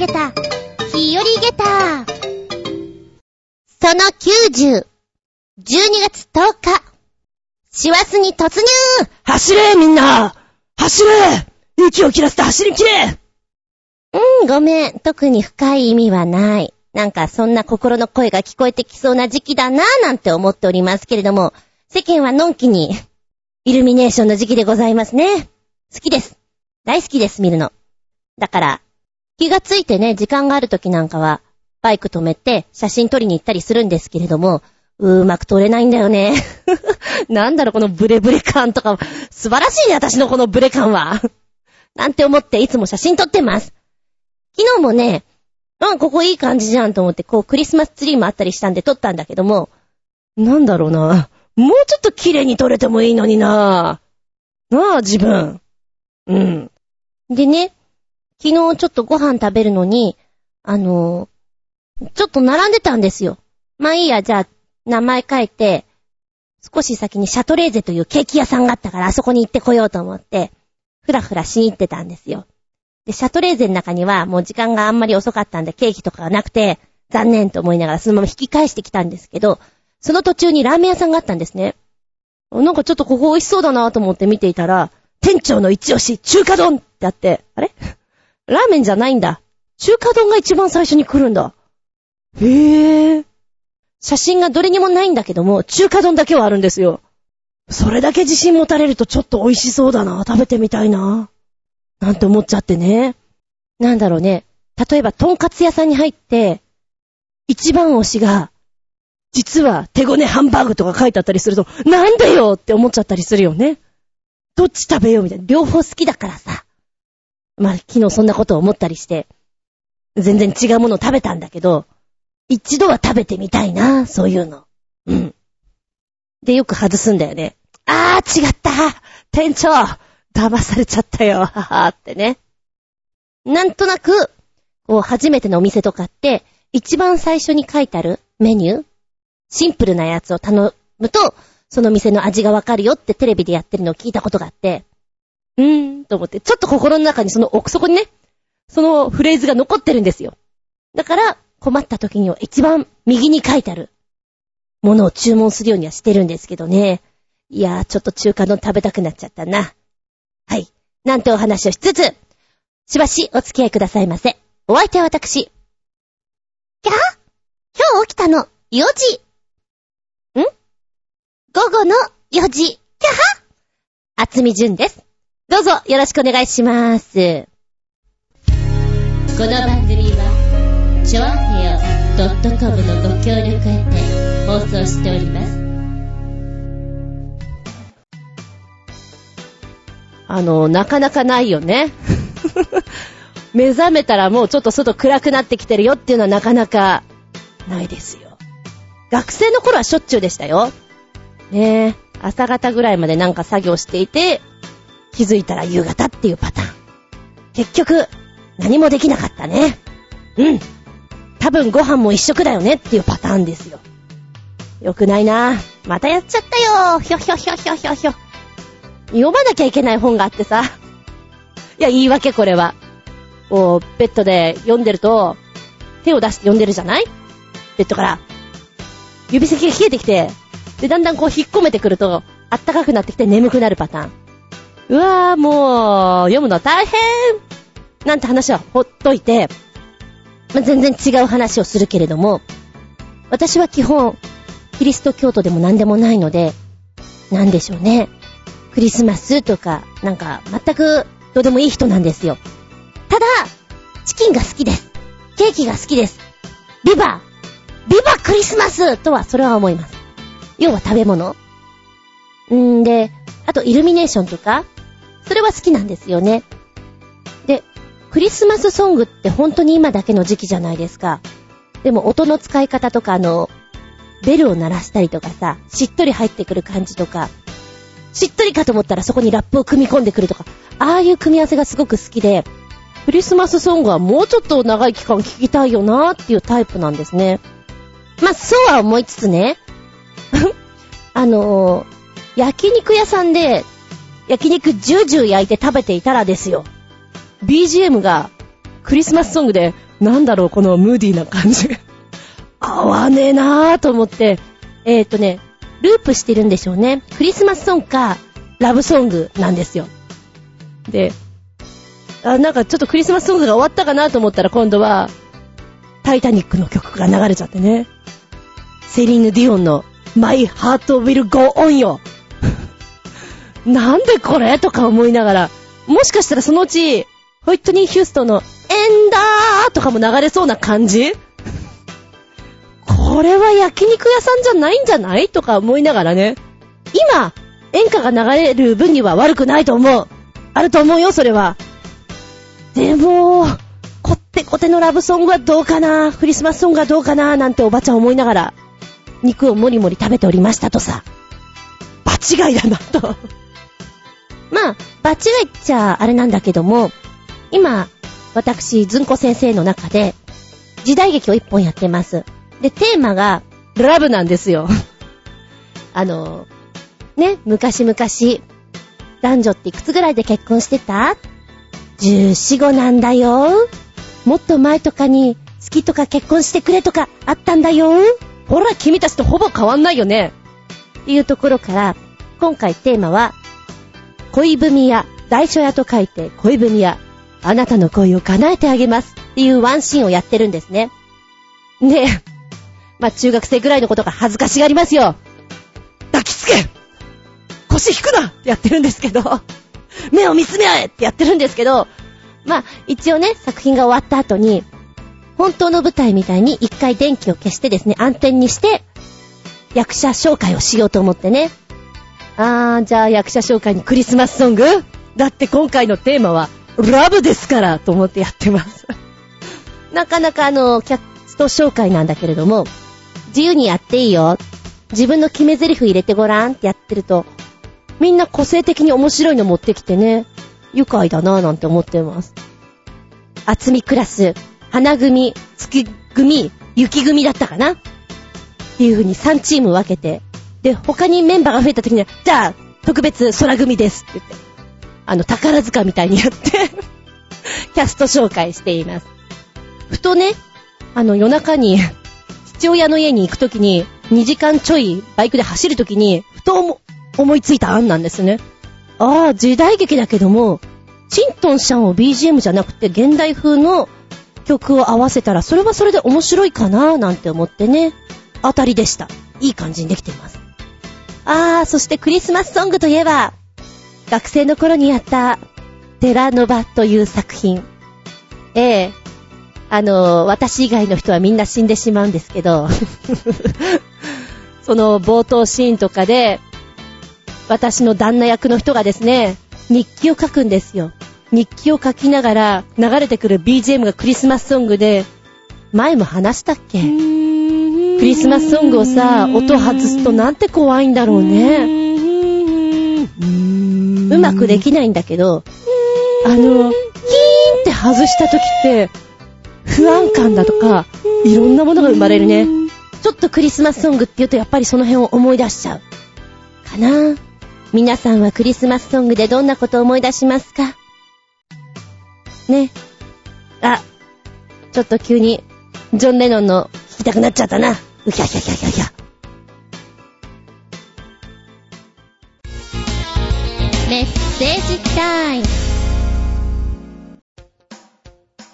げた、日和げた。その90、12月10日、師走に突入走れみんな走れ息を切らせて走り切れうん、ごめん。特に深い意味はない。なんかそんな心の声が聞こえてきそうな時期だなぁなんて思っておりますけれども、世間はのんきに、イルミネーションの時期でございますね。好きです。大好きです、見るの。だから、気がついてね、時間がある時なんかは、バイク止めて写真撮りに行ったりするんですけれども、うーまく撮れないんだよね。なんだろ、このブレブレ感とか、素晴らしいね、私のこのブレ感は。なんて思っていつも写真撮ってます。昨日もね、うん、ここいい感じじゃんと思って、こう、クリスマスツリーもあったりしたんで撮ったんだけども、なんだろうな。もうちょっと綺麗に撮れてもいいのにな。なあ、自分。うん。でね、昨日ちょっとご飯食べるのに、あのちょっと並んでたんですよ。まあいいや、じゃあ、名前書いて、少し先にシャトレーゼというケーキ屋さんがあったから、あそこに行ってこようと思って、ふらふらしに行ってたんですよ。で、シャトレーゼの中にはもう時間があんまり遅かったんでケーキとかがなくて、残念と思いながらそのまま引き返してきたんですけど、その途中にラーメン屋さんがあったんですね。なんかちょっとここ美味しそうだなと思って見ていたら、店長の一押し、中華丼ってあって、あれ？ラーメンじゃないんだ。中華丼が一番最初に来るんだ。へえ。写真がどれにもないんだけども、中華丼だけはあるんですよ。それだけ自信持たれるとちょっと美味しそうだな。食べてみたいな。なんて思っちゃってね。なんだろうね。例えば、とんかつ屋さんに入って、一番推しが、実は手ごねハンバーグとか書いてあったりすると、なんでよって思っちゃったりするよね。どっち食べようみたいな。両方好きだからさ。まあ、昨日そんなことを思ったりして、全然違うものを食べたんだけど、一度は食べてみたいな、そういうの。うん。で、よく外すんだよね。あー、違った店長騙されちゃったよ、ははーってね。なんとなく、こう、初めてのお店とかって、一番最初に書いてあるメニューシンプルなやつを頼むと、その店の味がわかるよってテレビでやってるのを聞いたことがあって、うーん、と思って、ちょっと心の中にその奥底にね、そのフレーズが残ってるんですよ。だから、困った時には一番右に書いてあるものを注文するようにはしてるんですけどね。いやー、ちょっと中華丼食べたくなっちゃったな。はい。なんてお話をしつつ、しばしお付き合いくださいませ。お相手は私。キャ今日起きたの、4時。ん？午後の4時。キャハ厚み純です。どうぞよろしくお願いします。この番組は、ちょあへよ .com のご協力へて放送しております。あの、なかなかないよね。目覚めたらもうちょっと外暗くなってきてるよっていうのはなかなかないですよ。学生の頃はしょっちゅうでしたよ。ねえ、朝方ぐらいまでなんか作業していて、気づいたら夕方っていうパターン。結局、何もできなかったね。うん。多分ご飯も一食だよねっていうパターンですよ。よくないなまたやっちゃったよひょひょひょひょひょひょ。読まなきゃいけない本があってさ。いや、言い訳これは。こう、ベッドで読んでると、手を出して読んでるじゃない？ベッドから。指先が冷えてきて、で、だんだんこう引っ込めてくると、あったかくなってきて眠くなるパターン。うわぁ、もう、読むの大変なんて話はほっといて、まあ、全然違う話をするけれども、私は基本、キリスト教徒でも何でもないので、なんでしょうね。クリスマスとか、なんか、全くどうでもいい人なんですよ。ただ、チキンが好きです。ケーキが好きです。ビバビバクリスマスとは、それは思います。要は食べ物んで、あとイルミネーションとか、それは好きなんですよね。で、クリスマスソングって本当に今だけの時期じゃないですか。でも音の使い方とかあの、ベルを鳴らしたりとかさ、しっとり入ってくる感じとか、しっとりかと思ったらそこにラップを組み込んでくるとか、ああいう組み合わせがすごく好きで、クリスマスソングはもうちょっと長い期間聴きたいよなーっていうタイプなんですね。まあ、そうは思いつつね、あのー、焼肉屋さんで、焼肉ジュージュー焼いて食べていたらですよ。BGM がクリスマスソングで、なんだろう、このムーディーな感じ。合わねえなぁと思って、えっ、とね、ループしてるんでしょうね。クリスマスソングか、ラブソングなんですよ。で、あ、なんかちょっとクリスマスソングが終わったかなと思ったら今度は、タイタニックの曲が流れちゃってね。セリーヌ・ディオンの My Heart Will Go On よ。なんでこれ？とか思いながら、もしかしたらそのうち、ホイットニー・ヒューストンのエンダーとかも流れそうな感じ？これは焼肉屋さんじゃないんじゃない？とか思いながらね。今、演歌が流れる分には悪くないと思う。あると思うよ、それは。でも、こってこてのラブソングはどうかな？クリスマスソングはどうかな？なんておばちゃん思いながら、肉をもりもり食べておりましたとさ。場違いだなと。まあ、場違いっちゃあれなんだけども、今、私、ずんこ先生の中で、時代劇を一本やってます。で、テーマが、ラブなんですよ。あの、ね、昔々、男女っていくつぐらいで結婚してた ?14、5なんだよ。もっと前とかに、好きとか結婚してくれとかあったんだよ。ほら、君たちとほぼ変わんないよね。っていうところから、今回テーマは、恋文屋、大書屋と書いて恋文屋、あなたの恋を叶えてあげますっていうワンシーンをやってるんですね。で、まあ、中学生ぐらいのことが恥ずかしがりますよ。抱きつけ腰引くなってやってるんですけど、目を見つめ合えってやってるんですけど、まあ、一応ね、作品が終わった後に、本当の舞台みたいに一回電気を消してですね、暗転にして、役者紹介をしようと思ってね。あー、じゃあ役者紹介にクリスマスソング？だって今回のテーマは、ラブですからと思ってやってます。なかなかあの、キャスト紹介なんだけれども、自由にやっていいよ。自分の決め台詞入れてごらんってやってると、みんな個性的に面白いの持ってきてね、愉快だなぁなんて思ってます。厚みクラス、花組、月組、雪組だったかな？っていう風に3チーム分けて、で、他にメンバーが増えた時には、じゃあ、特別空組ですって言って、あの、宝塚みたいにやって キャスト紹介しています。ふとね、あの、夜中に父親の家に行く時に、2時間ちょいバイクで走る時に、ふと思いついた案なんですね。ああ、時代劇だけども、チントンシャンを BGM じゃなくて現代風の曲を合わせたら、それはそれで面白いかななんて思ってね、当たりでした。いい感じにできています。あー、そしてクリスマスソングといえば、学生の頃にやった、テラノバという作品。ええあの、私以外の人はみんな死んでしまうんですけど、その冒頭シーンとかで、私の旦那役の人がですね、日記を書くんですよ。日記を書きながら流れてくる BGM がクリスマスソングで、前も話したっけ？クリスマスソングをさ、音外すとなんて怖いんだろうね。うまくできないんだけど、あの、キーンって外した時って、不安感だとか、いろんなものが生まれるね。ちょっとクリスマスソングって言うとやっぱりその辺を思い出しちゃう。かな？皆さんはクリスマスソングでどんなことを思い出しますか？ね。あ、ちょっと急に、ジョン・レノンの聞きたくなっちゃったな。うひゃひゃひゃひゃひゃ。メッセージタイム。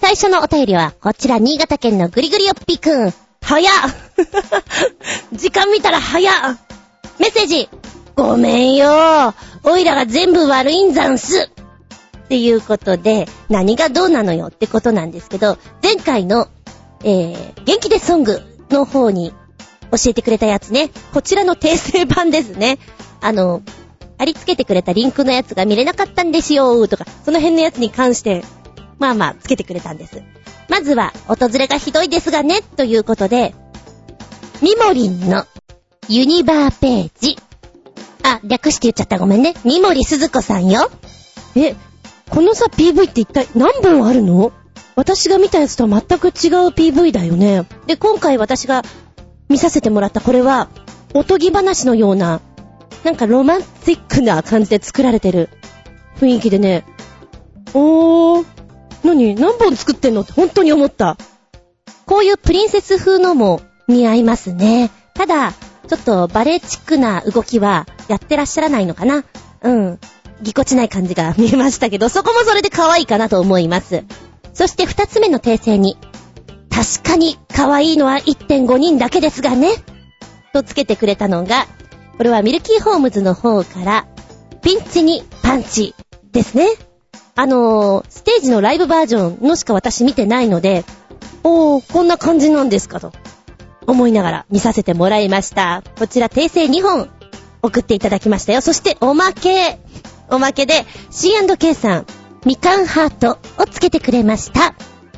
最初のお便りは、こちら、新潟県のぐりぐりよっぴくん。早っ 時間見たら早っメッセージごめんよおいらが全部悪いんざんすっていうことで、何がどうなのよってことなんですけど、前回の、えー、元気でソングの方に教えてくれたやつね。こちらの訂正版ですね。あの、貼り付けてくれたリンクのやつが見れなかったんですよとか、その辺のやつに関して、まあまあ、つけてくれたんです。まずは、訪れがひどいですがね、ということで、ミモリンのユニバーページ。あ、略して言っちゃったごめんね。ミモリスズコさんよ。え、このさ、PV って一体何本あるの？私が見たやつとは全く違う PV だよね。で、今回私が見させてもらったこれは、おとぎ話のようななんかロマンティックな感じで作られてる雰囲気でね、おー、何何本作ってんの？って本当に思った。こういうプリンセス風のも似合いますね。ただ、ちょっとバレエチックな動きはやってらっしゃらないのかなうん。ぎこちない感じが見えましたけど、そこもそれで可愛いかなと思います。そして二つ目の訂正に、確かに可愛いのは1.5人だけですがね。とつけてくれたのが、これはミルキーホームズの方から、ピンチにパンチですね。あのー、ステージのライブバージョンのしか私見てないので、おー、こんな感じなんですかと、思いながら見させてもらいました。こちら訂正2本送っていただきましたよ。そしておまけ、おまけで C&K さん、みかんハートをつけてくれました。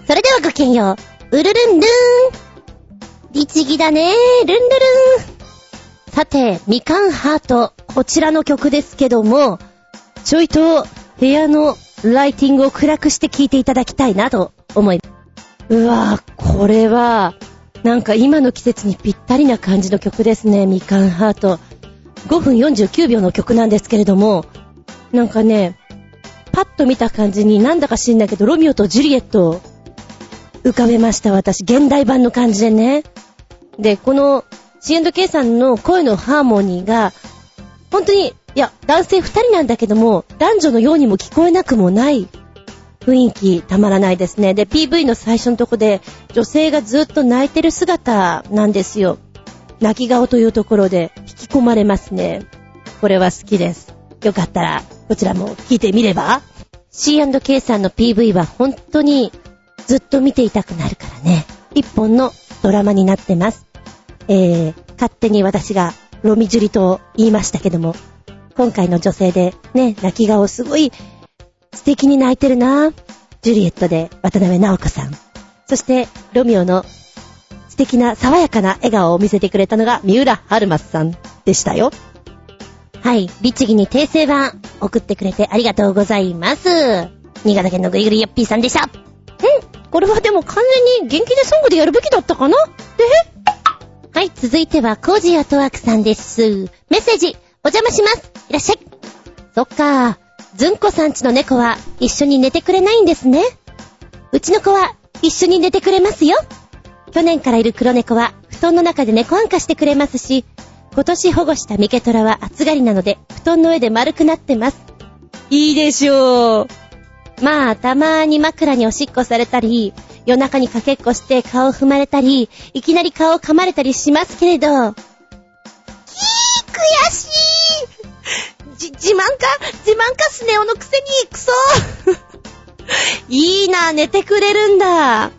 それではごきげんよう。うるるんるーん。律儀だねー。ルンルルン。さて、みかんハート。こちらの曲ですけども、ちょいと部屋のライティングを暗くして聴いていただきたいなと思います。うわぁ、これは、なんか今の季節にぴったりな感じの曲ですね、みかんハート。5分49秒の曲なんですけれども、なんかね、パッと見た感じになんだか知んないけど、ロミオとジュリエットを浮かべました、私。現代版の感じでね。で、この C&K さんの声のハーモニーが、本当に、いや、男性二人なんだけども、男女のようにも聞こえなくもない雰囲気たまらないですね。で、PV の最初のとこで、女性がずっと泣いてる姿なんですよ。泣き顔というところで引き込まれますね。これは好きです。よかったら、こちらも聞いてみれば ?C&K さんの PV は本当にずっと見ていたくなるからね。一本のドラマになってます。えー、勝手に私がロミジュリと言いましたけども、今回の女性でね、泣き顔すごい素敵に泣いてるなジュリエットで渡辺直子さん。そして、ロミオの素敵な爽やかな笑顔を見せてくれたのが三浦春馬さんでしたよ。はい、律儀に訂正版送ってくれてありがとうございます。新潟県のぐりぐりよっぴーさんでした。んこれはでも完全に元気でソングでやるべきだったかな？え？はい、続いてはコージアトワークさんです。メッセージ、お邪魔します。いらっしゃい。そっかずんこさんちの猫は一緒に寝てくれないんですね。うちの子は一緒に寝てくれますよ。去年からいる黒猫は布団の中で猫んかしてくれますし、今年保護したミケトラは暑がりなので布団の上で丸くなってます。いいでしょう。まあ、たまーに枕におしっこされたり、夜中にかけっこして顔踏まれたり、いきなり顔噛まれたりしますけれど、キー悔しいじ、自慢か？自慢かスネ夫のくせに、クソ いいな、寝てくれるんだ。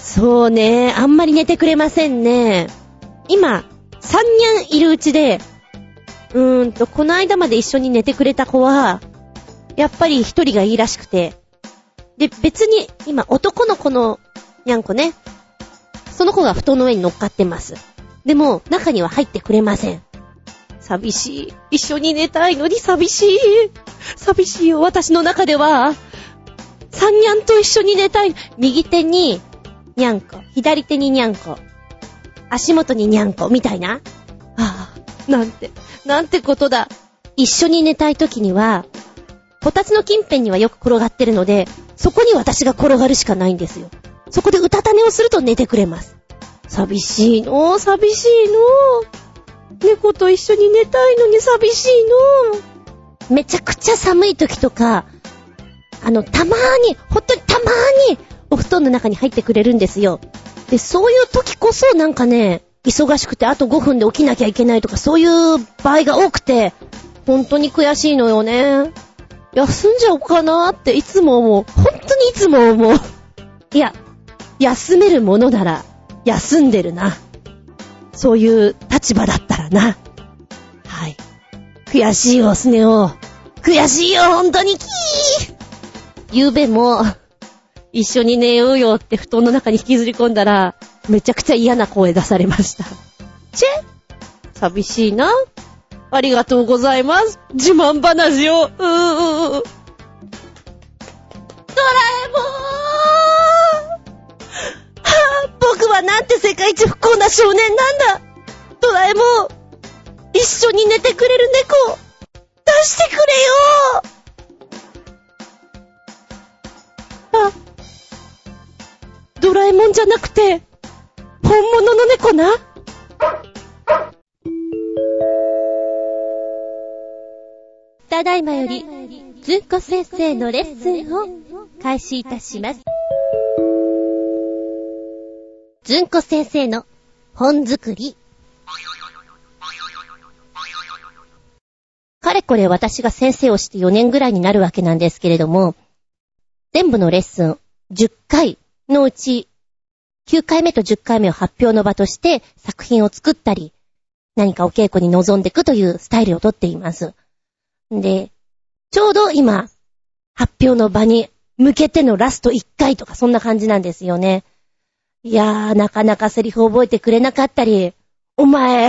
そうね、あんまり寝てくれませんね。今、三にゃんいるうちで、うーんと、この間まで一緒に寝てくれた子は、やっぱり一人がいいらしくて。で、別に、今、男の子のにゃんこね。その子が布団の上に乗っかってます。でも、中には入ってくれません。寂しい。一緒に寝たいのに寂しい。寂しいよ、私の中では。三にゃんと一緒に寝たい。右手に、にゃんこ。左手ににゃんこ。足元ににゃんこ、みたいな。ああ、なんて、なんてことだ。一緒に寝たい時には、こたつの近辺にはよく転がってるので、そこに私が転がるしかないんですよ。そこでうたた寝をすると寝てくれます。寂しいの寂しいの猫と一緒に寝たいのに寂しいのめちゃくちゃ寒い時とか、あの、たまーに、ほんとにたまーに、お布団の中に入ってくれるんですよ。で、そういう時こそなんかね、忙しくてあと5分で起きなきゃいけないとかそういう場合が多くて、本当に悔しいのよね。休んじゃおうかなっていつも思う。本当にいつも思う。いや、休めるものなら休んでるな。そういう立場だったらな。はい。悔しいよ、スネ夫。悔しいよ、本当にキーゆうべも、一緒に寝ようよって布団の中に引きずり込んだら、めちゃくちゃ嫌な声出されました。チェ寂しいな。ありがとうございます。自慢話を。うーう。ドラえもーはぁ、僕はなんて世界一不幸な少年なんだ。ドラえもん、一緒に寝てくれる猫、出してくれよあ、ドラえもんじゃなくて、本物の猫な。ただいまより、ずんこ先生のレッスンを開始いたします。ずんこ先生の本作り。かれこれ私が先生をして4年ぐらいになるわけなんですけれども、全部のレッスン10回のうち9回目と10回目を発表の場として作品を作ったり、何かお稽古に臨んでいくというスタイルをとっています。で、ちょうど今、発表の場に向けてのラスト1回とかそんな感じなんですよね。いやー、なかなかセリフ覚えてくれなかったり、お前、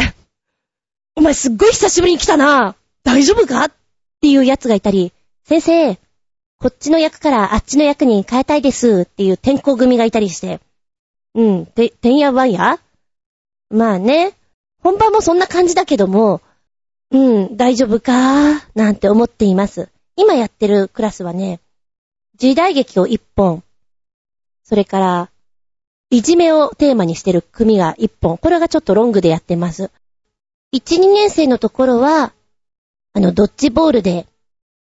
お前すっごい久しぶりに来たな大丈夫かっていうやつがいたり、先生、こっちの役からあっちの役に変えたいですっていう転校組がいたりして、うん、て、てんやわんやまあね、本番もそんな感じだけども、うん、大丈夫か？ー、なんて思っています。今やってるクラスはね、時代劇を一本、それから、いじめをテーマにしてる組が一本、これがちょっとロングでやってます。1、2年生のところは、あの、ドッジボールで、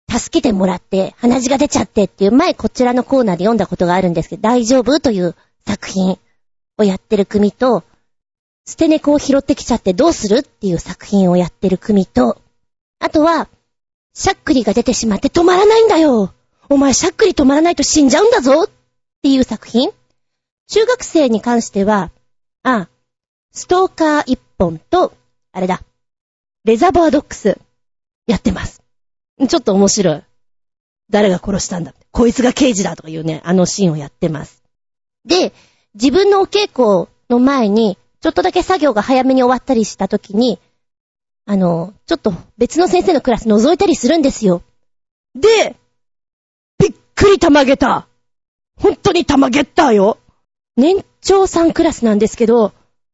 助けてもらって、鼻血が出ちゃってっていう前こちらのコーナーで読んだことがあるんですけど、大丈夫？という作品。をやってる組と、捨て猫を拾ってきちゃってどうするっていう作品をやってる組と、あとは、しゃっくりが出てしまって止まらないんだよお前しゃっくり止まらないと死んじゃうんだぞっていう作品中学生に関しては、あ、ストーカー一本と、あれだ、レザーバードックス、やってます。ちょっと面白い。誰が殺したんだこいつが刑事だとかいうね、あのシーンをやってます。で、自分のお稽古の前に、ちょっとだけ作業が早めに終わったりした時に、あの、ちょっと別の先生のクラス覗いたりするんですよ。で、びっくりたまげた。本当にたまげったよ。年長さんクラスなんですけど、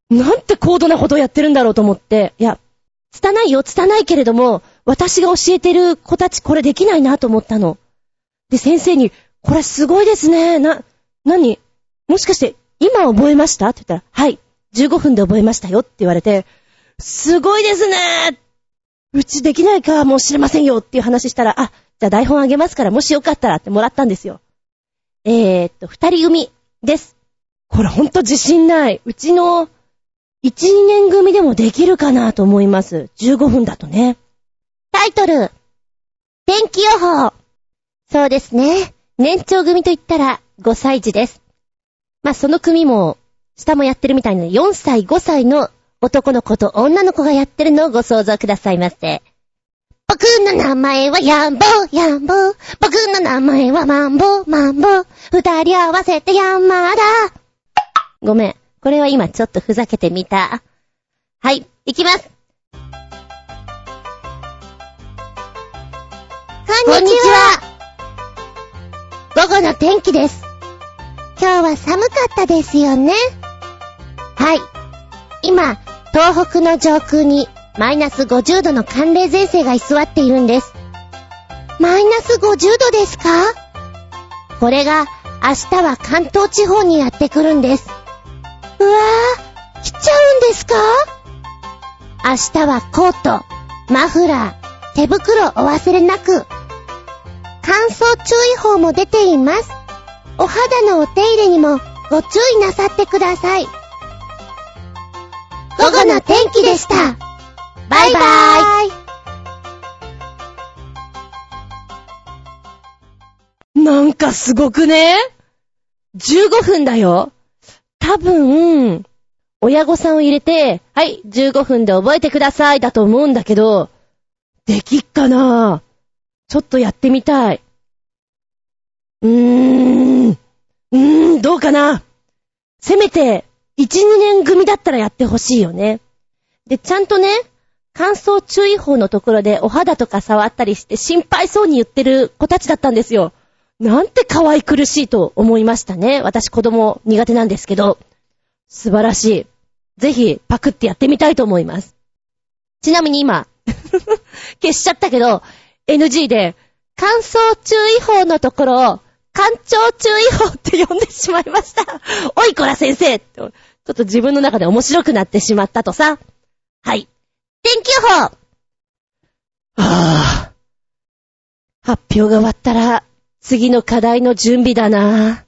なんて高度なことをやってるんだろうと思って、いや、拙いよ、拙いけれども、私が教えてる子たちこれできないなと思ったの。で、先生に、これすごいですね。な、なにもしかして今覚えました？って言ったら、はい、15分で覚えましたよって言われて、すごいですねうちできないかもしれませんよっていう話したら、あ、じゃあ台本あげますからもしよかったらってもらったんですよ。えー、っと、二人組です。これほんと自信ない。うちの、1、2年組でもできるかなと思います。15分だとね。タイトル、天気予報。そうですね。年長組と言ったら5歳児です。まあ、その組も、下もやってるみたいな4歳、5歳の男の子と女の子がやってるのをご想像くださいませ。僕の名前はヤンボー、ヤンボー。僕の名前はマンボー、マンボー。二人合わせてヤンマーだ。ごめん。これは今ちょっとふざけてみた。はい、行きます。こんにちは。午後の天気です。今日は寒かったですよね。はい。今、東北の上空にマイナス50度の寒冷前線が居座っているんです。マイナス50度ですか？これが明日は関東地方にやってくるんです。うわぁ、来ちゃうんですか？明日はコート、マフラー、手袋お忘れなく。乾燥注意報も出ています。お肌のお手入れにもご注意なさってください。午後の天気でした。バイバーイ。なんかすごくね ?15 分だよ。多分、親御さんを入れて、はい、15分で覚えてくださいだと思うんだけど、できっかなちょっとやってみたい。うーん。うーん、どうかな。せめて、1、2年組だったらやってほしいよね。で、ちゃんとね、乾燥注意報のところでお肌とか触ったりして心配そうに言ってる子たちだったんですよ。なんて可愛苦しいと思いましたね。私子供苦手なんですけど。素晴らしい。ぜひパクってやってみたいと思います。ちなみに今、消しちゃったけど、NG で乾燥注意報のところを、干潮注意報って呼んでしまいました。おいこら先生ちょっと自分の中で面白くなってしまったとさ。はい。天気予報はあ。発表が終わったら、次の課題の準備だな。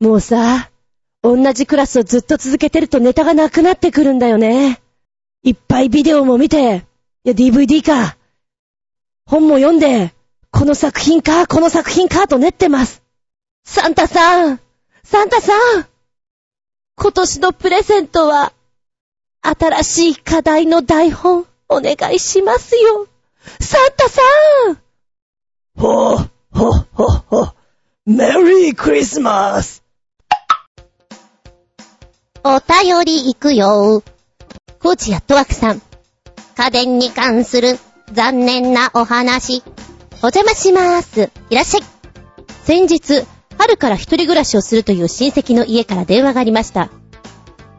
もうさ、同じクラスをずっと続けてるとネタがなくなってくるんだよね。いっぱいビデオも見て、いや DVD か。本も読んで、この作品か、この作品か？と練ってます。サンタさんサンタさん今年のプレゼントは、新しい課題の台本、お願いしますよ。サンタさんほう、ほ、ほ、ほ、メリークリスマスお便り行くよ。コーチやトワクさん。家電に関する残念なお話。お邪魔します。いらっしゃい。先日、春から一人暮らしをするという親戚の家から電話がありました。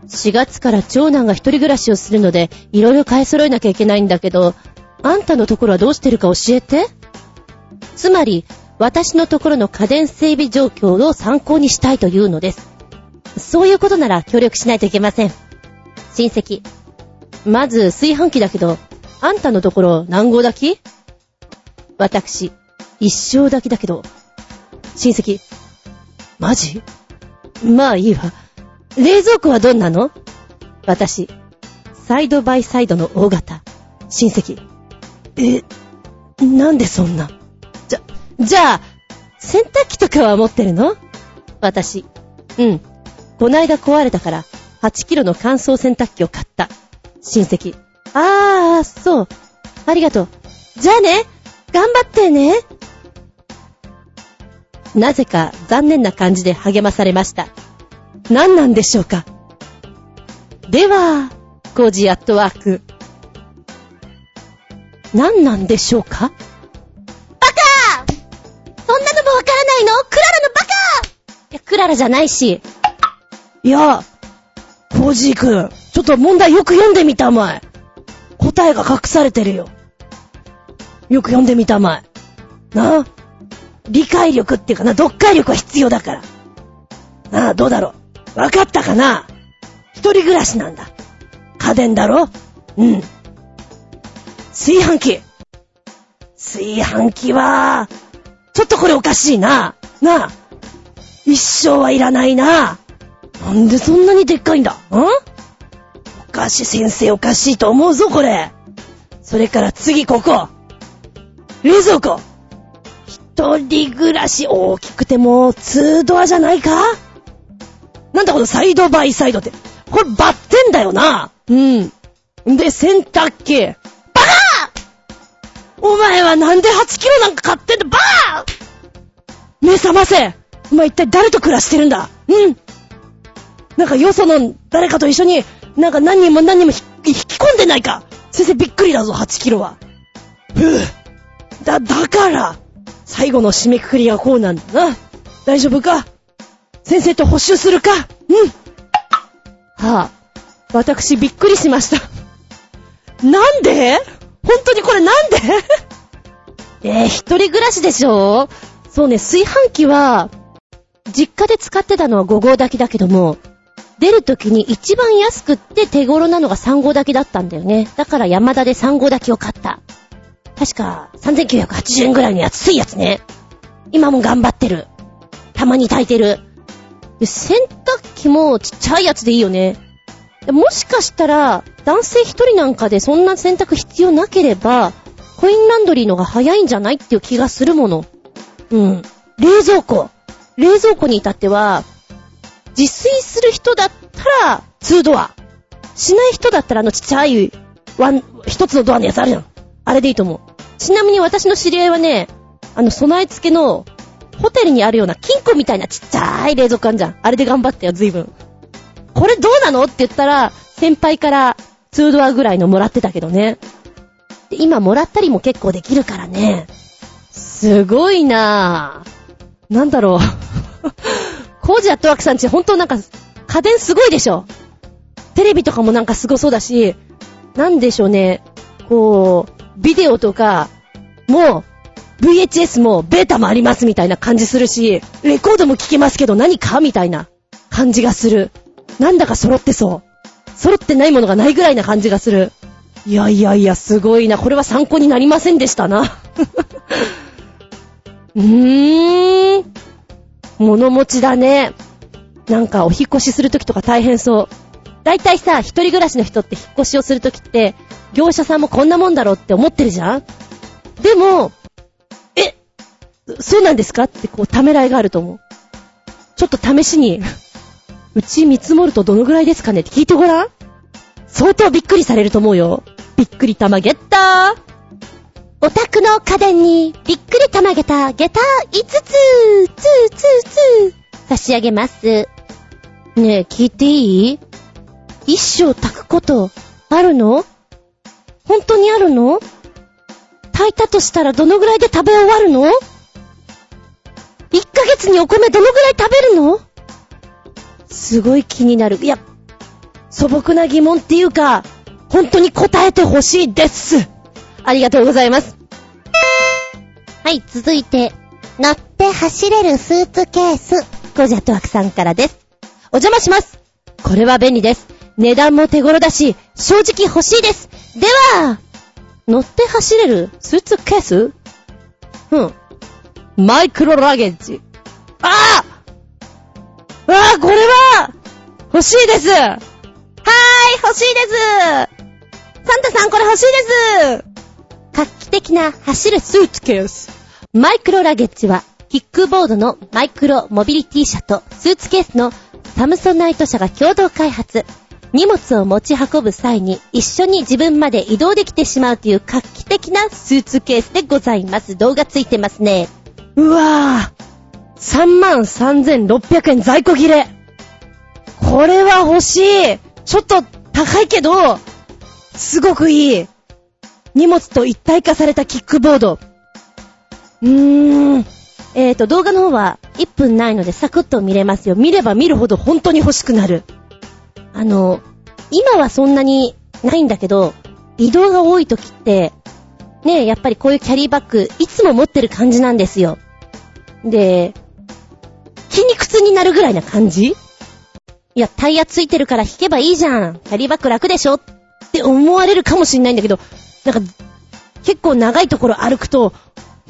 4月から長男が一人暮らしをするので、いろいろ買い揃えなきゃいけないんだけど、あんたのところはどうしてるか教えて。つまり、私のところの家電整備状況を参考にしたいというのです。そういうことなら協力しないといけません。親戚。まず、炊飯器だけど、あんたのところ何号炊き？私、一生炊きだけど、親戚。マジ？まあいいわ。冷蔵庫はどんなの？私、サイドバイサイドの大型。親戚。え、なんでそんな？じゃ、じゃあ、洗濯機とかは持ってるの？私。うん。こないだ壊れたから、8キロの乾燥洗濯機を買った。親戚。あー、そう。ありがとう。じゃあね、頑張ってね。なぜか残念な感じで励まされました。何なんでしょうかでは、コージアットワーク。何なんでしょうかバカそんなのもわからないの？クララのバカいや、クララじゃないし。いや、コージーくん、ちょっと問題よく読んでみたまえ。答えが隠されてるよ。よく読んでみたまえ。なあ？理解力っていうかな、読解力は必要だから。なあ、どうだろう？わかったかな？一人暮らしなんだ。家電だろ？うん。炊飯器。炊飯器は、ちょっとこれおかしいな。なあ？一生はいらないな。なんでそんなにでっかいんだ？ん？おかしい、先生おかしいと思うぞ、これ。それから次ここ。冷蔵庫。一人暮らし大きくても、ツードアじゃないか？なんだこのサイドバイサイドって。これバッテンだよな。うん。で、洗濯機。バカお前はなんで8キロなんか買ってんだバカ目覚ませお前一体誰と暮らしてるんだ？うんなんかよその誰かと一緒に、なんか何人も何人もひ引き込んでないか先生びっくりだぞ、8キロは。ふぅ。だ、だから、最後の締めくくりはこうなんだな。大丈夫か？先生と補習するか？うん。はあ、私びっくりしました。なんで？本当にこれなんで？えー、一人暮らしでしょ？そうね、炊飯器は、実家で使ってたのは5号炊きだけども、出るときに一番安くって手頃なのが3号炊きだったんだよね。だから山田で3号炊きを買った。確か3980円ぐらいの安いやつね。今も頑張ってる。たまに炊いてる。洗濯機もちっちゃいやつでいいよね。もしかしたら、男性一人なんかでそんな洗濯必要なければ、コインランドリーのが早いんじゃないっていう気がするもの。うん。冷蔵庫。冷蔵庫に至っては、自炊する人だったら、2ドア。しない人だったらあのちっちゃい、ワン、一つのドアのやつあるじゃん。あれでいいと思う。ちなみに私の知り合いはね、あの備え付けの、ホテルにあるような金庫みたいなちっちゃい冷蔵庫あんじゃん。あれで頑張ったよ、随分。これどうなの？って言ったら、先輩から2ドアぐらいのもらってたけどね。で今もらったりも結構できるからね。すごいなぁ。なんだろう。コージアットワークさんち、ほんとなんか、家電すごいでしょ。テレビとかもなんかすごそうだし、なんでしょうね。こう、ビデオとか、もう、VHS もベータもありますみたいな感じするし、レコードも聴けますけど何かみたいな感じがする。なんだか揃ってそう。揃ってないものがないぐらいな感じがする。いやいやいや、すごいな。これは参考になりませんでしたな。うーん。物持ちだね。なんかお引っ越しするときとか大変そう。だいたいさ、一人暮らしの人って引っ越しをするときって、業者さんもこんなもんだろうって思ってるじゃん？でも、え、そうなんですか？ってこうためらいがあると思う。ちょっと試しに、うち見積もるとどのぐらいですかねって聞いてごらん。相当びっくりされると思うよ。びっくり玉ゲッターお宅の家電にびっくり玉げた。ゲタ5つ、ツーツーツー。差し上げます。ねえ、聞いていい？一生炊くことあるの？本当にあるの？炊いたとしたらどのぐらいで食べ終わるの ?1 ヶ月にお米どのぐらい食べるの？すごい気になる。いや、素朴な疑問っていうか、本当に答えてほしいです。ありがとうございます。はい、続いて、乗って走れるスーツケース、ゴジャトワクさんからです。お邪魔します。これは便利です。値段も手頃だし、正直欲しいです。では、乗って走れる？スーツケース？うん。マイクロラゲッジ。ああわあ、これは欲しいですはーい、欲しいですサンタさんこれ欲しいです画期的な走るスーツケース。マイクロラゲッジは、キックボードのマイクロモビリティ車とスーツケースのサムソナイト社が共同開発。荷物を持ち運ぶ際に一緒に自分まで移動できてしまうという画期的なスーツケースでございます。動画ついてますね。うわぁ。33,600円在庫切れ。これは欲しい。ちょっと高いけど、すごくいい。荷物と一体化されたキックボード。うーん。えーと、動画の方は1分ないのでサクッと見れますよ。見れば見るほど本当に欲しくなる。あの、今はそんなにないんだけど、移動が多い時って、ねやっぱりこういうキャリーバッグ、いつも持ってる感じなんですよ。で、筋肉痛になるぐらいな感じいや、タイヤついてるから引けばいいじゃん。キャリーバッグ楽でしょ？って思われるかもしんないんだけど、なんか、結構長いところ歩くと、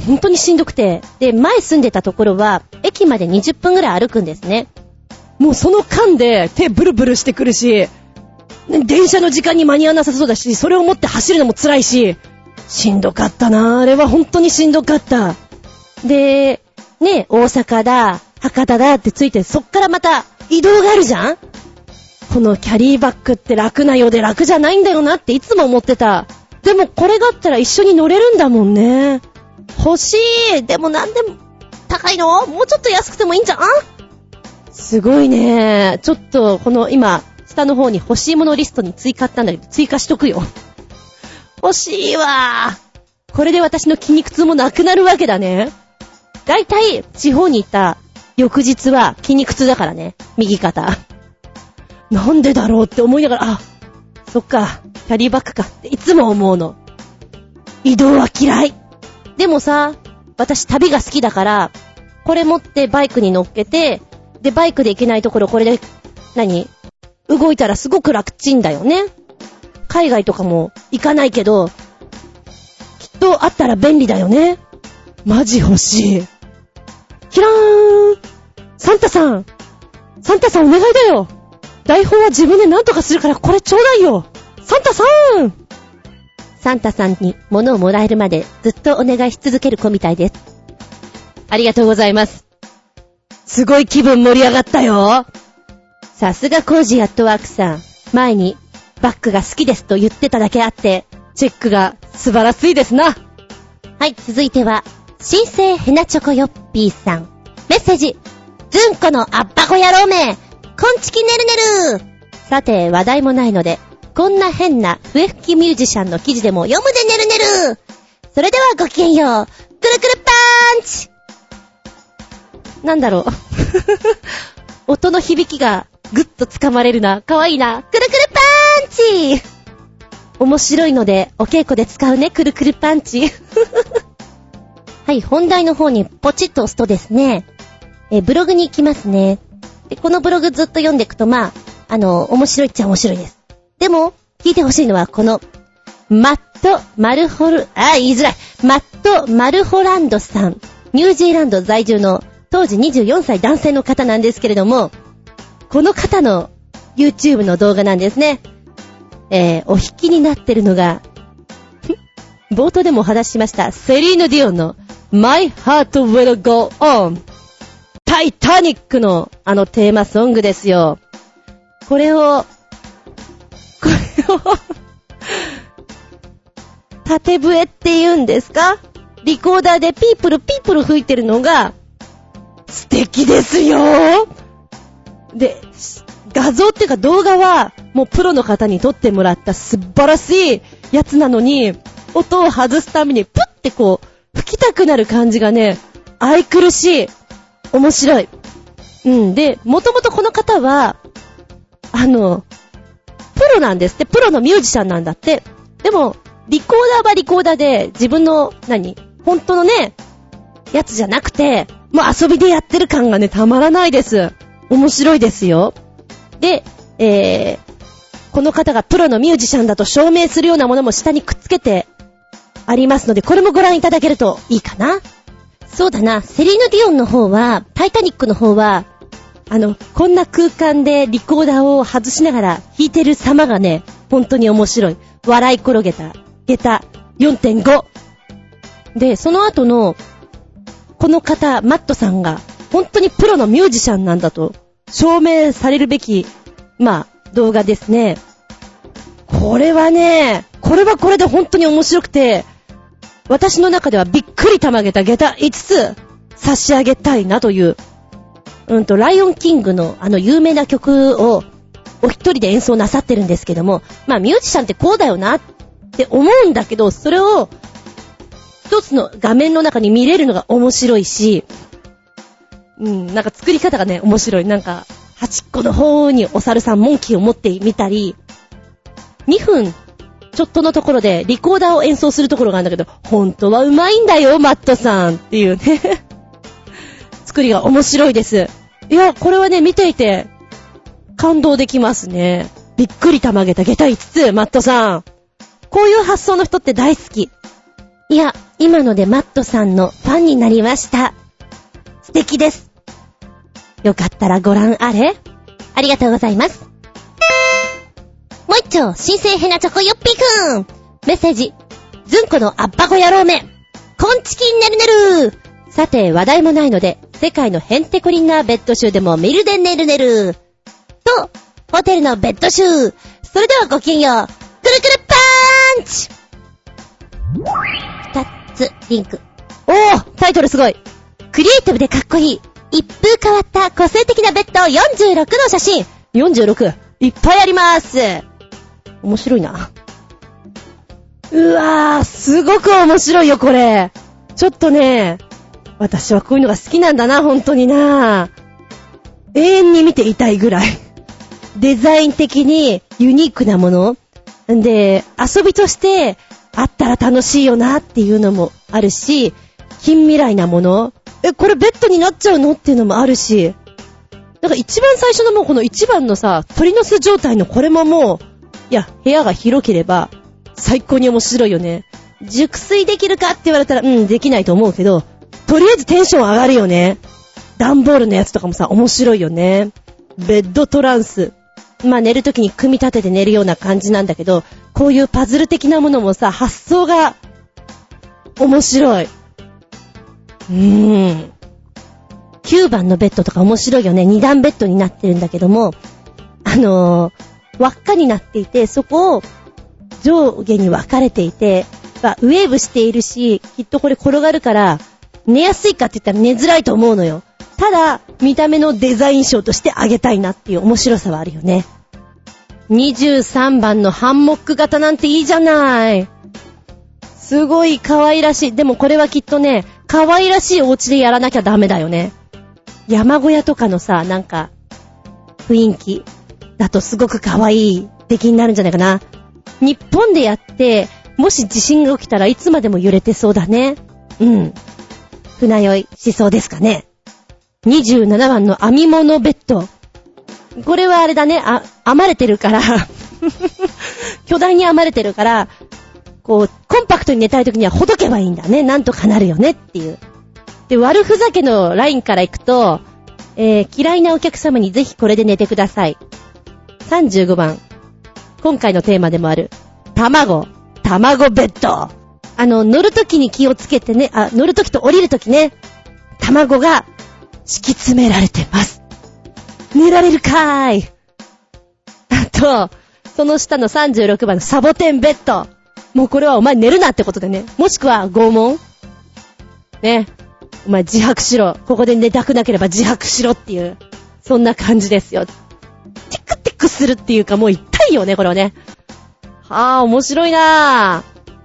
本当にしんどくて、で、前住んでたところは、駅まで20分ぐらい歩くんですね。もうその間で手ブルブルしてくるし、電車の時間に間に合わなさそうだし、それを持って走るのも辛いし、しんどかったなあれは本当にしんどかった。で、ね、大阪だ、博多だってついて、そっからまた移動があるじゃん？このキャリーバッグって楽なようで楽じゃないんだよなっていつも思ってた。でもこれがあったら一緒に乗れるんだもんね。欲しいでもなんでも、高いの？もうちょっと安くてもいいんじゃん？すごいね。ちょっと、この今、下の方に欲しいものリストに追加ったんだけど、追加しとくよ。欲しいわこれで私の筋肉痛もなくなるわけだね。だいたい、地方に行った翌日は筋肉痛だからね。右肩。なんでだろうって思いながら、あ、そっか、キャリーバッグかっていつも思うの。移動は嫌い。でもさ、私旅が好きだから、これ持ってバイクに乗っけて、で、バイクで行けないところこれで、何？動いたらすごく楽ちんだよね。海外とかも行かないけど、きっとあったら便利だよね。マジ欲しい。ひらーんサンタさんサンタさんお願いだよ台本は自分で何とかするからこれちょうだいよサンタさんサンタさんに物をもらえるまでずっとお願いし続ける子みたいです。ありがとうございます。すごい気分盛り上がったよ。さすがコージーアットワークさん。前にバッグが好きですと言ってただけあって、チェックが素晴らしいですな。はい、続いては、新生ヘナチョコヨッピーさん。メッセージ。ズンコのアッパコ野郎めこんちきねるねるさて、話題もないので、こんな変な笛吹きミュージシャンの記事でも読むでねるねるそれではごきげんよう。くるくるパーンチなんだろう。音の響きがぐっと掴まれるな。かわいいな。くるくるパンチ面白いので、お稽古で使うね、くるくるパンチ。はい、本題の方にポチッと押すとですね、え、ブログに行きますね。で、このブログずっと読んでいくと、まあ、あの、面白いっちゃ面白いです。でも、聞いてほしいのはこの、マット・マルホル、あ、言いづらい。マット・マルホランドさん。ニュージーランド在住の当時24歳男性の方なんですけれども、この方の YouTube の動画なんですね。えー、お引きになってるのが、冒頭でもお話ししました、セリーヌ・ディオンの My Heart Will Go On タイタニックのあのテーマソングですよ。これを、これを 縦笛って言うんですか？リコーダーでピープルピープル吹いてるのが、素敵ですよで、画像っていうか動画は、もうプロの方に撮ってもらった素晴らしいやつなのに、音を外すためにプッてこう、吹きたくなる感じがね、愛くるしい。面白い。うん。で、もともとこの方は、あの、プロなんですって。プロのミュージシャンなんだって。でも、リコーダーはリコーダーで、自分の、何？本当のね、やつじゃなくて、もう遊びでやってる感がね、たまらないです。面白いですよ。で、えー、この方がプロのミュージシャンだと証明するようなものも下にくっつけてありますので、これもご覧いただけるといいかな。そうだな、セリーヌ・ディオンの方は、タイタニックの方は、あの、こんな空間でリコーダーを外しながら弾いてる様がね、本当に面白い。笑い転げた、下駄4.5。で、その後の、この方、マットさんが、本当にプロのミュージシャンなんだと、証明されるべき、まあ、動画ですね。これはね、これはこれで本当に面白くて、私の中ではびっくりたまげた下駄5つ差し上げたいなという、うんと、ライオンキングのあの有名な曲をお一人で演奏なさってるんですけども、まあミュージシャンってこうだよなって思うんだけど、それを一つの画面の中に見れるのが面白いし、うん、なんか作り方がね、面白い。なんか、端っこの方にお猿さん、モンキーを持ってみたり、2分ちょっとのところでリコーダーを演奏するところがあるんだけど、本当はうまいんだよ、マットさんっていうね。作りが面白いです。いや、これはね、見ていて、感動できますね。びっくりたまげた下駄5つ、マットさん。こういう発想の人って大好き。いや、今のでマットさんのファンになりました。素敵です。よかったらご覧あれありがとうございます。もう一丁、新生ヘナチョコヨッピーくんメッセージ。ズンコのアッパコ野郎めコンチキンねるねるさて、話題もないので、世界のヘンテコリンなベッド集でも見るでねるねると、ホテルのベッド集それではごきげんようくるくるパーンチ二つ、リンク。おータイトルすごいクリエイティブでかっこいい一風変わった個性的なベッド46の写真 !46! いっぱいあります面白いな。うわー、すごく面白いよ、これ。ちょっとね、私はこういうのが好きなんだな、本当にな。永遠に見ていたいぐらい。デザイン的にユニークなもの。んで、遊びとしてあったら楽しいよなっていうのもあるし、近未来なもの。え、これベッドになっちゃうのっていうのもあるし。だから一番最初のもうこの一番のさ、鳥の巣状態のこれももう、いや、部屋が広ければ、最高に面白いよね。熟睡できるかって言われたら、うん、できないと思うけど、とりあえずテンション上がるよね。段ボールのやつとかもさ、面白いよね。ベッドトランス。まあ寝るときに組み立てて寝るような感じなんだけど、こういうパズル的なものもさ、発想が、面白い。うーん。9番のベッドとか面白いよね。2段ベッドになってるんだけども、あのー、輪っかになっていて、そこを上下に分かれていて、まあウェーブしているし、きっとこれ転がるから、寝やすいかって言ったら寝づらいと思うのよ。ただ、見た目のデザイン賞としてあげたいなっていう面白さはあるよね。23番のハンモック型なんていいじゃない。すごい可愛らしい。でもこれはきっとね、可愛らしいお家でやらなきゃダメだよね。山小屋とかのさ、なんか、雰囲気だとすごく可愛い出来になるんじゃないかな。日本でやって、もし地震が起きたらいつまでも揺れてそうだね。うん。船酔いしそうですかね。27番の編み物ベッド。これはあれだね、あ、編まれてるから、巨大に編まれてるから、こう、コンパクトに寝たい時にはほどけばいいんだね。なんとかなるよねっていう。で、悪ふざけのラインから行くと、えー、嫌いなお客様にぜひこれで寝てください。35番。今回のテーマでもある、卵、卵ベッド。あの、乗るときに気をつけてね、あ、乗るときと降りるときね、卵が敷き詰められてます。寝られるかーい。あと、その下の36番のサボテンベッド。もうこれはお前寝るなってことでね。もしくは拷問ね。お前自白しろ。ここで寝たくなければ自白しろっていう。そんな感じですよ。ティクティクするっていうかもう痛いよね、これはね。はぁ、面白いな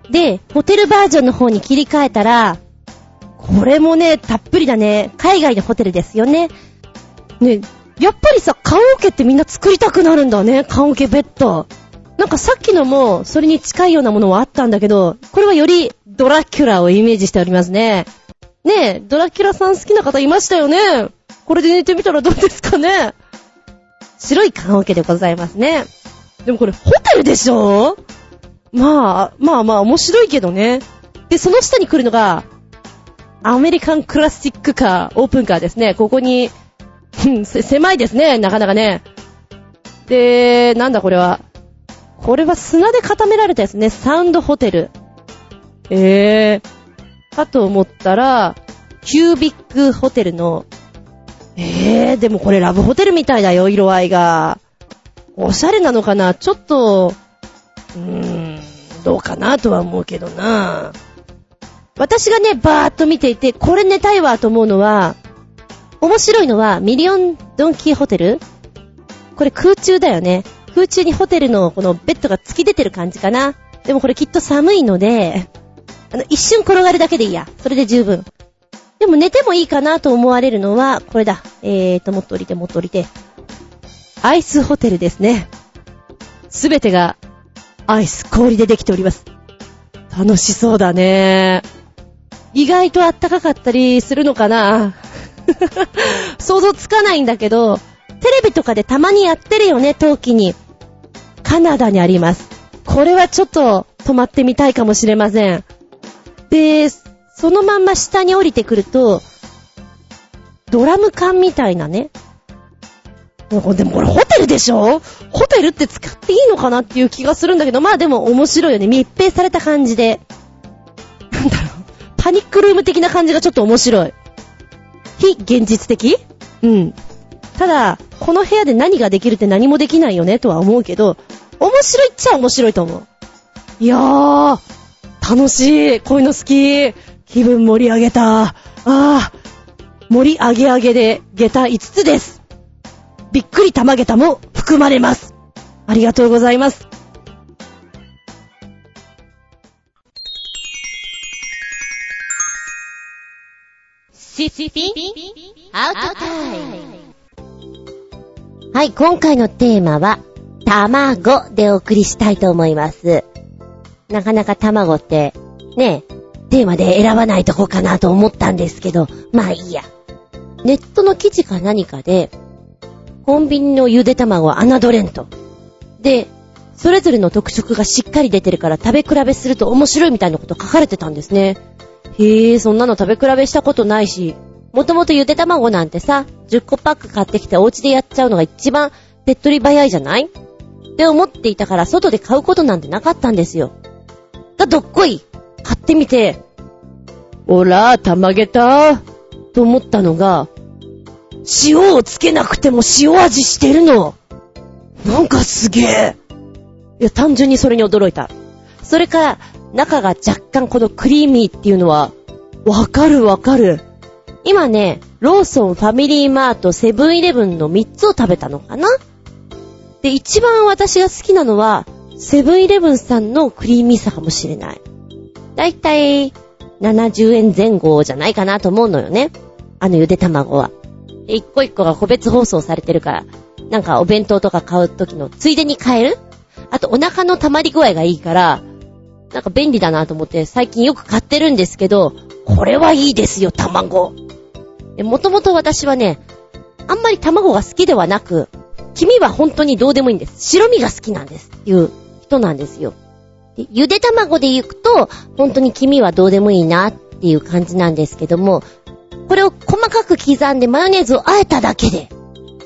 ぁ。で、ホテルバージョンの方に切り替えたら、これもね、たっぷりだね。海外のホテルですよね。ね、やっぱりさ、棺桶ってみんな作りたくなるんだね。棺桶ベッド。なんかさっきのも、それに近いようなものはあったんだけど、これはよりドラキュラをイメージしておりますね。ねえ、ドラキュラさん好きな方いましたよね。これで寝てみたらどうですかね。白い棺桶でございますね。でもこれホテルでしょ？まあ、まあまあ面白いけどね。で、その下に来るのが、アメリカンクラシックカー、オープンカーですね。ここに、狭いですね、なかなかね。で、なんだこれは。これは砂で固められたやつね。サウンドホテル。えー。かと思ったら、キュービックホテルの、えー、でもこれラブホテルみたいだよ、色合いが。おしゃれなのかな？ちょっと、うーん、どうかなとは思うけどな。私がね、バーっと見ていて、これ寝たいわと思うのは、面白いのは、ミリオンドンキーホテルこれ空中だよね。空中にホテルのこのベッドが突き出てる感じかな。でもこれきっと寒いので、あの、一瞬転がるだけでいいや。それで十分。でも寝てもいいかなと思われるのは、これだ。えーと、もっと降りて、もっと降りて。アイスホテルですね。すべてが、アイス、氷でできております。楽しそうだね。意外とあったかかったりするのかな 想像つかないんだけど、テレビとかでたまにやってるよね、冬季に。カナダにあります。これはちょっと泊まってみたいかもしれません。で、そのまんま下に降りてくると、ドラム缶みたいなね。でもこれホテルでしょ？ホテルって使っていいのかなっていう気がするんだけど、まあでも面白いよね。密閉された感じで。なんだろう。パニックルーム的な感じがちょっと面白い。非現実的？うん。ただ、この部屋で何ができるって何もできないよねとは思うけど、面白いっちゃ面白いと思う。いやー、楽しい。こういうの好き。気分盛り上げた。あー、盛り上げ上げで下駄5つです。びっくり玉下駄も含まれます。ありがとうございます。シピアウトタイム。はい、今回のテーマは、卵でお送りしたいと思います。なかなか卵って、ね、テーマで選ばないとこかなと思ったんですけど、まあいいや。ネットの記事か何かで、コンビニのゆで卵は侮れんと。で、それぞれの特色がしっかり出てるから食べ比べすると面白いみたいなこと書かれてたんですね。へえ、そんなの食べ比べしたことないし、もともとゆで卵なんてさ、10個パック買ってきてお家でやっちゃうのが一番手っ取り早いじゃない？って思っていたから外で買うことなんてなかったんですよ。がどっこい買ってみて、おら、たまげたと思ったのが、塩をつけなくても塩味してるの。なんかすげえ。いや、単純にそれに驚いた。それから、中が若干このクリーミーっていうのは、わかるわかる。今ね、ローソン、ファミリーマート、セブンイレブンの3つを食べたのかな？で、一番私が好きなのは、セブンイレブンさんのクリーミーさかもしれない。だいたい70円前後じゃないかなと思うのよね。あのゆで卵は。で、一個一個が個別包装されてるから、なんかお弁当とか買う時のついでに買える？あとお腹の溜まり具合がいいから、なんか便利だなと思って最近よく買ってるんですけど、これはいいですよ、卵。もともと私はね、あんまり卵が好きではなく、黄身は本当にどうでもいいんです。白身が好きなんですっていう人なんですよ。でゆで卵で行くと、本当に黄身はどうでもいいなっていう感じなんですけども、これを細かく刻んでマヨネーズをあえただけで、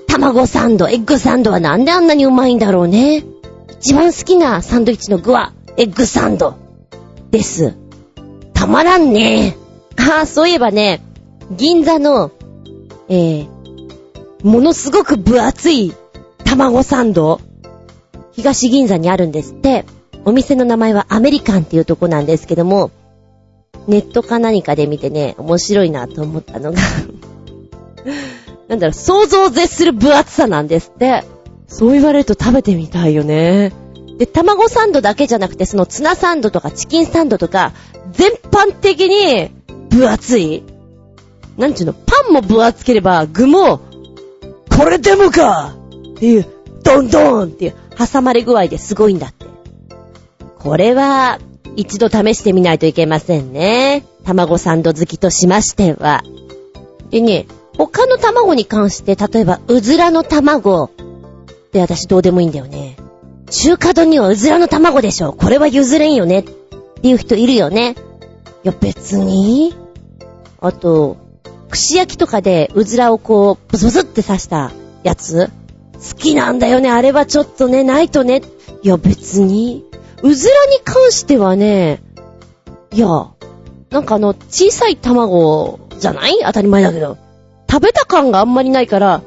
卵サンド、エッグサンドはなんであんなにうまいんだろうね。一番好きなサンドイッチの具は、エッグサンド。です。たまらんね。ああ、そういえばね、銀座の、えー、ものすごく分厚い卵サンド、東銀座にあるんですって。お店の名前はアメリカンっていうとこなんですけども、ネットか何かで見てね、面白いなと思ったのが なんだろう、想像を絶する分厚さなんですって。そう言われると食べてみたいよね。で、卵サンドだけじゃなくて、そのツナサンドとかチキンサンドとか、全般的に分厚い。なんちゅうの、パンも分厚ければ、具も、これでもかっていう、ドンドンっていう、挟まれ具合ですごいんだって。これは、一度試してみないといけませんね。卵サンド好きとしましては。でね、他の卵に関して、例えば、うずらの卵って私どうでもいいんだよね。中華丼にはうずらの卵でしょ。これは譲れんよね。っていう人いるよね。いや、別に。あと、串焼きとかでうずらをこう、ブスブスって刺したやつ好きなんだよね。あれはちょっとね、ないとね。いや、別に。うずらに関してはね、いや、なんかあの、小さい卵じゃない？当たり前だけど。食べた感があんまりないから、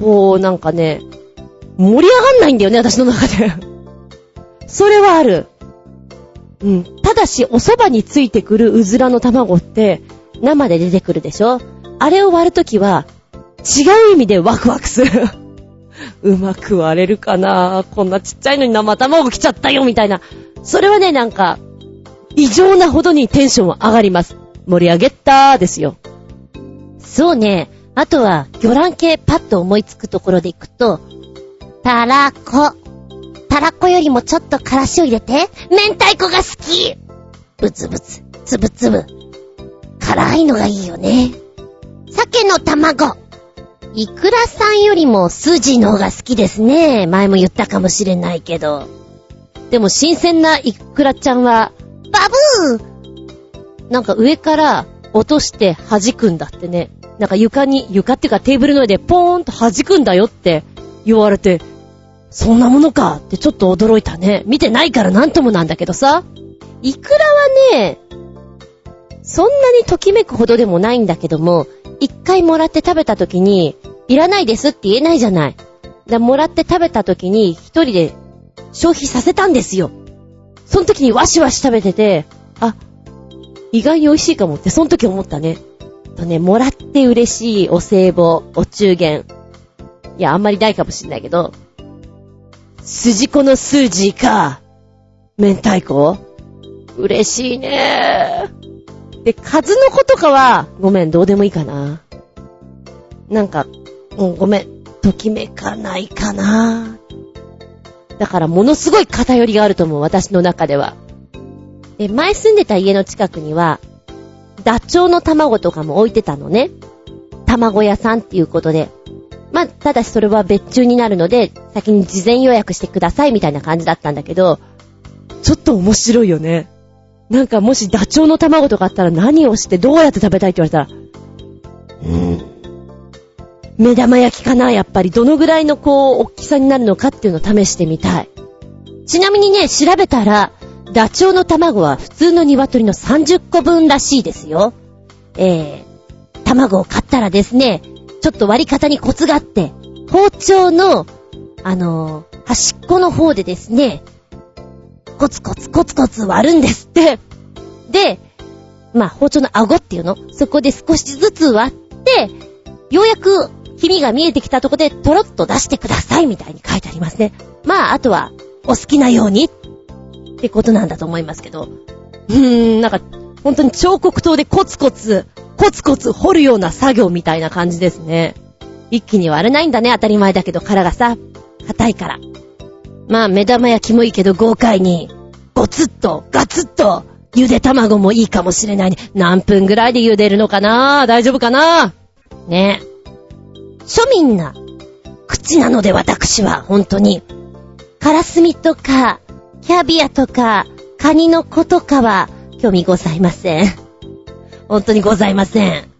こう、なんかね、盛り上がんないんだよね、私の中で。それはある。うん。ただし、お蕎麦についてくるうずらの卵って、生で出てくるでしょ？あれを割るときは、違う意味でワクワクする。うまく割れるかな？こんなちっちゃいのに生卵来ちゃったよみたいな。それはね、なんか、異常なほどにテンションは上がります。盛り上げたーですよ。そうね。あとは、魚卵系パッと思いつくところでいくと、たらこ。たらこよりもちょっとからしを入れて、明太子が好きブツブツ、つぶつぶ。辛いのがいいよね。鮭の卵。イクラさんよりも筋の方が好きですね。前も言ったかもしれないけど。でも新鮮なイクラちゃんは、バブーなんか上から落として弾くんだってね。なんか床に、床っていうかテーブルの上でポーンと弾くんだよって言われて、そんなものかってちょっと驚いたね。見てないからなんともなんだけどさ。イクラはね、そんなにときめくほどでもないんだけども、一回もらって食べた時に、いらないですって言えないじゃない。だもらって食べた時に一人で消費させたんですよ。その時にワシワシ食べてて、あ、意外に美味しいかもってその時思ったね。とね、もらって嬉しいお歳暮、お中元。いや、あんまりないかもしんないけど、筋子のスージーか、明太子？嬉しいねで、数の子とかは、ごめん、どうでもいいかな。なんか、もうごめん、ときめかないかな。だからものすごい偏りがあると思う、私の中では。で、前住んでた家の近くには、ダチョウの卵とかも置いてたのね。卵屋さんっていうことで。まあ、ただしそれは別注になるので、先に事前予約してくださいみたいな感じだったんだけど、ちょっと面白いよね。なんかもしダチョウの卵とかあったら何をしてどうやって食べたいって言われたら、うーん。目玉焼きかなやっぱり。どのぐらいのこう、大きさになるのかっていうのを試してみたい。ちなみにね、調べたら、ダチョウの卵は普通の鶏の30個分らしいですよ。えー、卵を買ったらですね、ちょっと割り方にコツがあって、包丁の、あのー、端っこの方でですね、コツコツコツコツ割るんですって。で、まあ、包丁の顎っていうの？そこで少しずつ割って、ようやく黄身が見えてきたとこでトロッと出してくださいみたいに書いてありますね。まあ、あとは、お好きなようにってことなんだと思いますけど。うーん、なんか、本当に彫刻刀でコツコツ、コツコツ掘るような作業みたいな感じですね。一気に割れないんだね、当たり前だけど、殻がさ、硬いから。まあ、目玉焼きもいいけど豪快に、ゴツッと、ガツッと、ゆで卵もいいかもしれないね。何分ぐらいで茹でるのかな？大丈夫かな？ね。庶民な口なので私は、本当に。カラスミとか、キャビアとか、カニの子とかは、興味ございません。本当にございません。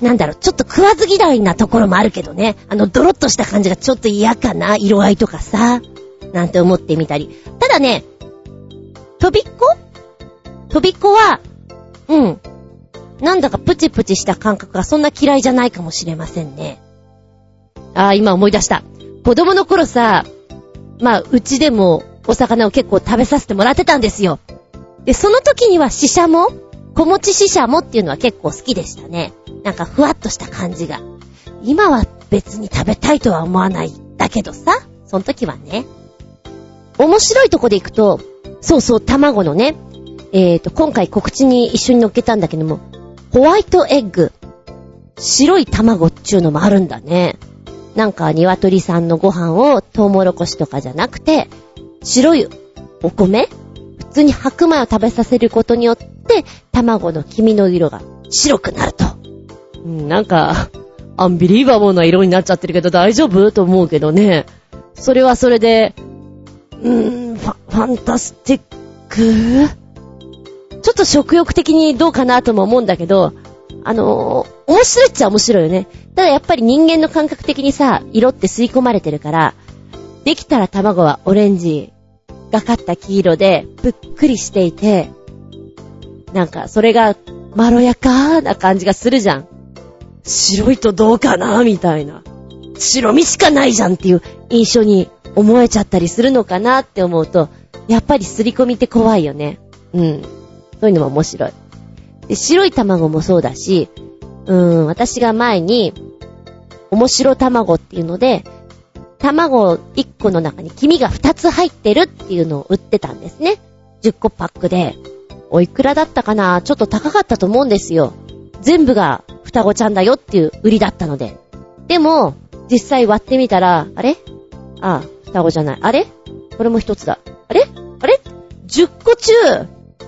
なんだろう、ちょっと食わず嫌いなところもあるけどね。あの、ドロッとした感じがちょっと嫌かな。色合いとかさ。なんて思ってみたり。ただね、飛びっこ？飛びっこは、うん。なんだかプチプチした感覚がそんな嫌いじゃないかもしれませんね。ああ、今思い出した。子供の頃さ、まあ、うちでもお魚を結構食べさせてもらってたんですよ。で、その時にはシシャモ小餅シシャモっていうのは結構好きでしたね。なんかふわっとした感じが。今は別に食べたいとは思わない。だけどさ、その時はね。面白いとこで行くと、そうそう、卵のね、えーと、今回告知に一緒に乗っけたんだけども、ホワイトエッグ。白い卵っちゅうのもあるんだね。なんか鶏さんのご飯をトウモロコシとかじゃなくて、白いお米普通に白米を食べさせることによって、卵の黄身の色が白くなると。なんか、アンビリーバボーな色になっちゃってるけど大丈夫と思うけどね。それはそれで、うーん、ファファンタスティック？ちょっと食欲的にどうかなとも思うんだけど、あのー、面白いっちゃ面白いよね。ただやっぱり人間の感覚的にさ、色って吸い込まれてるから、できたら卵はオレンジがかった黄色で、ぷっくりしていて、なんか、それが、まろやかな感じがするじゃん。白いとどうかなみたいな。白身しかないじゃんっていう印象に思えちゃったりするのかなって思うと、やっぱりすり込みって怖いよね。うん。そういうのも面白い。で、白い卵もそうだし、うーん、私が前に、面白卵っていうので、卵1個の中に黄身が2つ入ってるっていうのを売ってたんですね。10個パックで。おいくらだったかな？ちょっと高かったと思うんですよ。全部が双子ちゃんだよっていう売りだったので。でも、実際割ってみたら、あれ？ああ、双子じゃない。あれ？これも一つだ。あれ？あれ ?10 個中、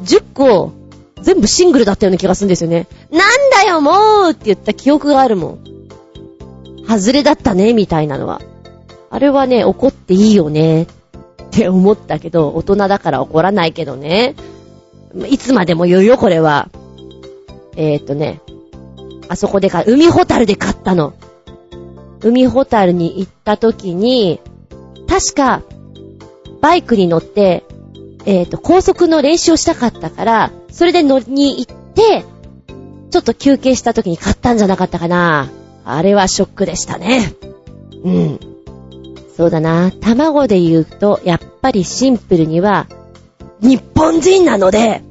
10個、全部シングルだったような気がするんですよね。なんだよ、もうって言った記憶があるもん。外れだったね、みたいなのは。あれはね、怒っていいよね、って思ったけど、大人だから怒らないけどね。いつまでも言うよ、これは。えー、っとね、あそこで買海ホタルで買ったの。海ホタルに行った時に、確か、バイクに乗って、えっ、と、高速の練習をしたかったから、それで乗りに行って、ちょっと休憩した時に買ったんじゃなかったかな。あれはショックでしたね。うん。そうだな。卵で言うと、やっぱりシンプルには、日本人なので、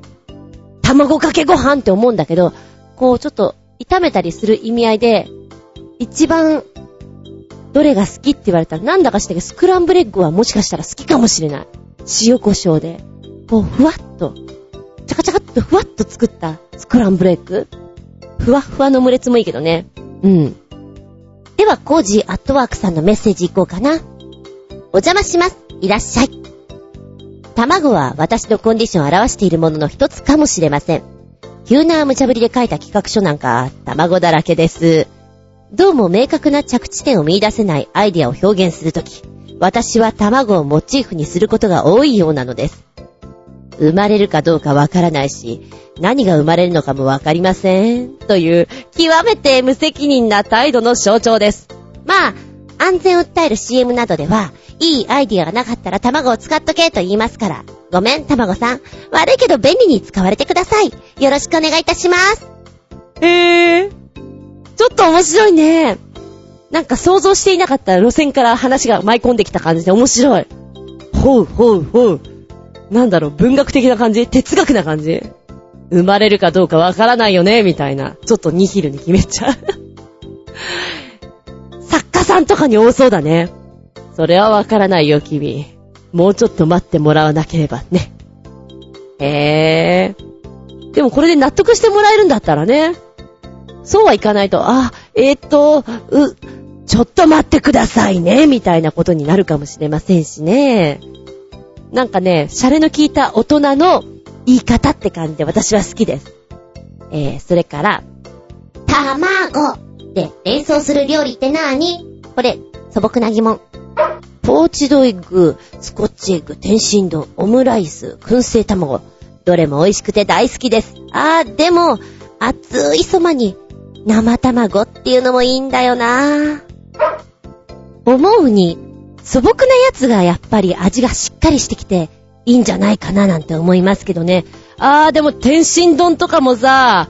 卵かけご飯って思うんだけど、こうちょっと炒めたりする意味合いで、一番どれが好きって言われたらなんだかしてスクランブルエッグはもしかしたら好きかもしれない。塩胡椒で、こうふわっと、チャカチャカっとふわっと作ったスクランブルエッグふわふわのオムレツもいいけどね。うん。では、コージーアットワークさんのメッセージいこうかな。お邪魔します。いらっしゃい。卵は私のコンディションを表しているものの一つかもしれません。急な無茶ぶりで書いた企画書なんか、卵だらけです。どうも明確な着地点を見出せないアイデアを表現するとき、私は卵をモチーフにすることが多いようなのです。生まれるかどうかわからないし、何が生まれるのかもわかりません。という、極めて無責任な態度の象徴です。まあ、安全を訴える CM などでは、いいアイディアがなかったら卵を使っとけと言いますから。ごめん、卵さん。悪いけど便利に使われてください。よろしくお願いいたします。へー。ちょっと面白いね。なんか想像していなかった路線から話が舞い込んできた感じで面白い。ほうほうほう。なんだろう、文学的な感じ？哲学な感じ？生まれるかどうかわからないよね？みたいな。ちょっとニヒルに決めちゃう 作家さんとかに多そうだね。それはわからないよ、君。もうちょっと待ってもらわなければね。へー。でもこれで納得してもらえるんだったらね。そうはいかないと、あ、えー、っと、う、ちょっと待ってくださいね、みたいなことになるかもしれませんしね。なんかね、シャレの効いた大人の言い方って感じで私は好きです。えー、それから、卵で連想する料理ってなーにこれ、素朴な疑問。ポーチドエッグ、スコッチエッグ、天津丼、オムライス、燻製卵。どれも美味しくて大好きです。あー、でも、熱いそばに、生卵っていうのもいいんだよな思うに、素朴なやつがやっぱり味がしっかりしてきて、いいんじゃないかななんて思いますけどね。あー、でも天津丼とかもさ、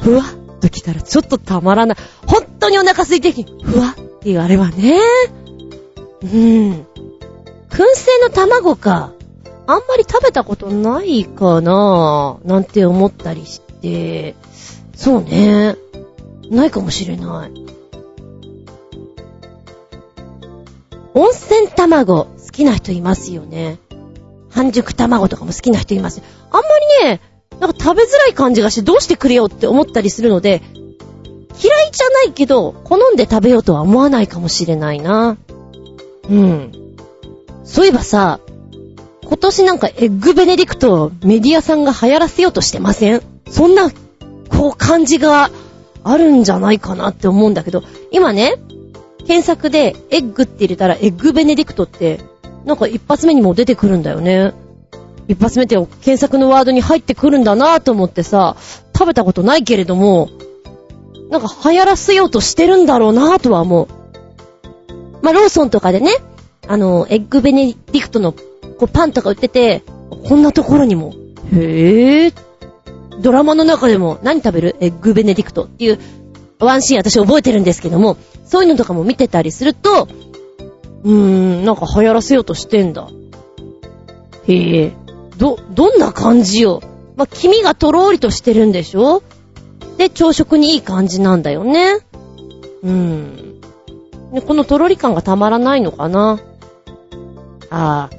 ふわっときたらちょっとたまらない。本当にお腹空いてき、ふわっていうあれはね。うん。燻製の卵か。あんまり食べたことないかなぁなんて思ったりして。そうね。ないかもしれない。温泉卵、好きな人いますよね。半熟卵とかも好きな人います。あんまりね、なんか食べづらい感じがしてどうしてくれよって思ったりするので、嫌いじゃないけど、好んで食べようとは思わないかもしれないな。うん。そういえばさ、今年なんかエッグベネディクトメディアさんが流行らせようとしてません？そんな、こう感じがあるんじゃないかなって思うんだけど、今ね、検索でエッグって入れたらエッグベネディクトってなんか一発目にも出てくるんだよね。一発目って検索のワードに入ってくるんだなと思ってさ、食べたことないけれども、なんか流行らせようとしてるんだろうなとは思う。まあ、ローソンとかでね、あの、エッグベネディクトのこうパンとか売ってて、こんなところにも、へぇー。ドラマの中でも何食べる？エッグベネディクトっていうワンシーン私覚えてるんですけども、そういうのとかも見てたりすると、うーん、なんか流行らせようとしてんだ。へえ。ど、どんな感じよ。まあ、黄身がとろーりとしてるんでしょ？で、朝食にいい感じなんだよね。うーん。で、このとろり感がたまらないのかな？ああ。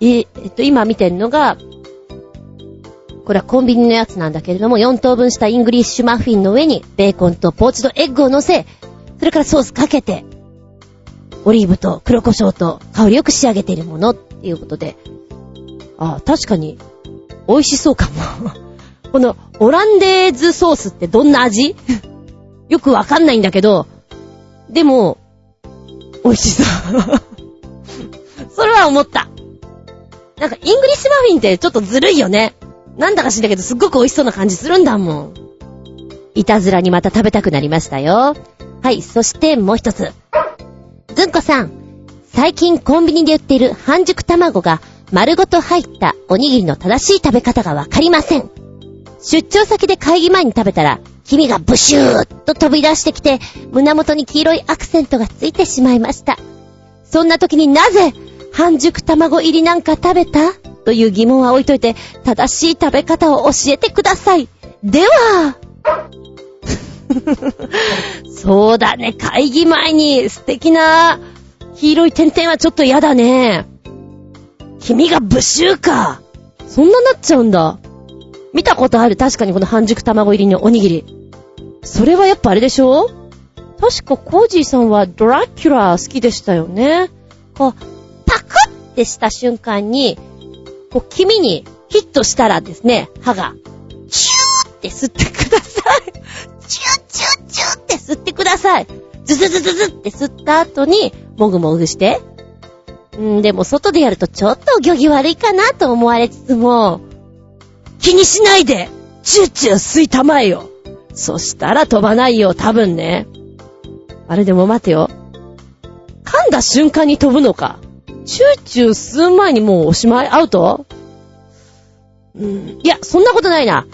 え、えっと、今見てるのが、これはコンビニのやつなんだけれども、4等分したイングリッシュマフィンの上に、ベーコンとポーチドエッグを乗せ、それからソースかけて、オリーブと黒胡椒と香りよく仕上げているものっていうことで。あ、確かに、美味しそうかも。この、オランデーズソースってどんな味？よくわかんないんだけど、でも、美味しそう。それは思った。なんか、イングリッシュマフィンってちょっとずるいよね。なんだか知んだけど、すっごく美味しそうな感じするんだもん。いたずらにまた食べたくなりましたよ。はい、そしてもう一つ。ずんこさん、最近コンビニで売っている半熟卵が丸ごと入ったおにぎりの正しい食べ方がわかりません。出張先で会議前に食べたら、黄身がブシューッと飛び出してきて、胸元に黄色いアクセントがついてしまいました。そんな時になぜ、半熟卵入りなんか食べた？という疑問は置いといて、正しい食べ方を教えてください。では、そうだね、会議前に素敵な黄色い点々はちょっと嫌だね。君がブシューか。そんななっちゃうんだ。見たことある、確かにこの半熟卵入りのおにぎり。それはやっぱあれでしょ？確かコージーさんはドラキュラ好きでしたよね。こう、パクってした瞬間に、こう、黄身にヒットしたらですね、歯が、チューって吸ってください。チュッチュッチュッって吸ってください。ズズズズズって吸った後に、もぐもぐして。んでも外でやるとちょっと行儀悪いかなと思われつつも、気にしないでチュッチュッ吸いたまえよそしたら飛ばないよ、多分ね。あれでも待てよ。噛んだ瞬間に飛ぶのか。チューチュー吸う前にもうおしまいアウト？うん。いや、そんなことないな。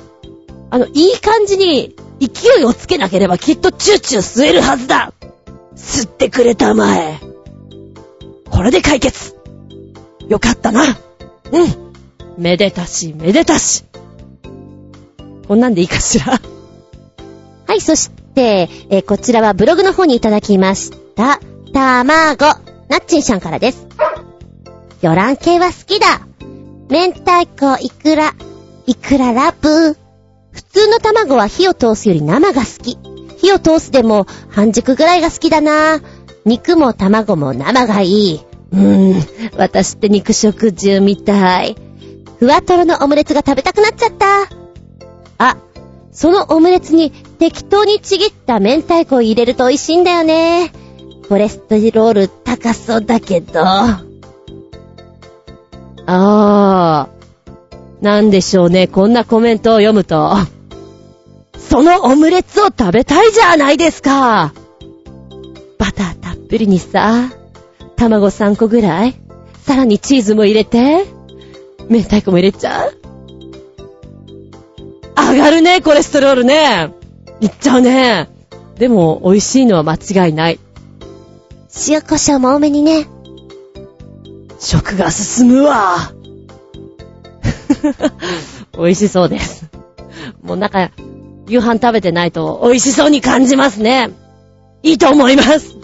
あの、いい感じに勢いをつけなければきっとチューチュー吸えるはずだ吸ってくれたまえ。これで解決。よかったな。うん。めでたし、めでたし。こんなんでいいかしら？はい、そして、えー、こちらはブログの方にいただきました。たまご。なっちんさんからです。魚卵系は好きだ。明太子、いくら、いくらラブ。普通の卵は火を通すより生が好き。火を通すでも半熟ぐらいが好きだな。肉も卵も生がいい。うーん、私って肉食獣みたい。ふわとろのオムレツが食べたくなっちゃった。あ、そのオムレツに適当にちぎった明太子を入れると美味しいんだよね。コレステロール高そうだけど、あー。なんでしょうね。こんなコメントを読むと。そのオムレツを食べたいじゃないですか。バターたっぷりにさ、卵3個ぐらい、さらにチーズも入れて、明太子も入れちゃう上がるね、コレステロールね。いっちゃうね。でも、美味しいのは間違いない。塩胡椒も多めにね。食が進むわ。美味しそうです。もうなんか、夕飯食べてないと美味しそうに感じますね。いいと思います。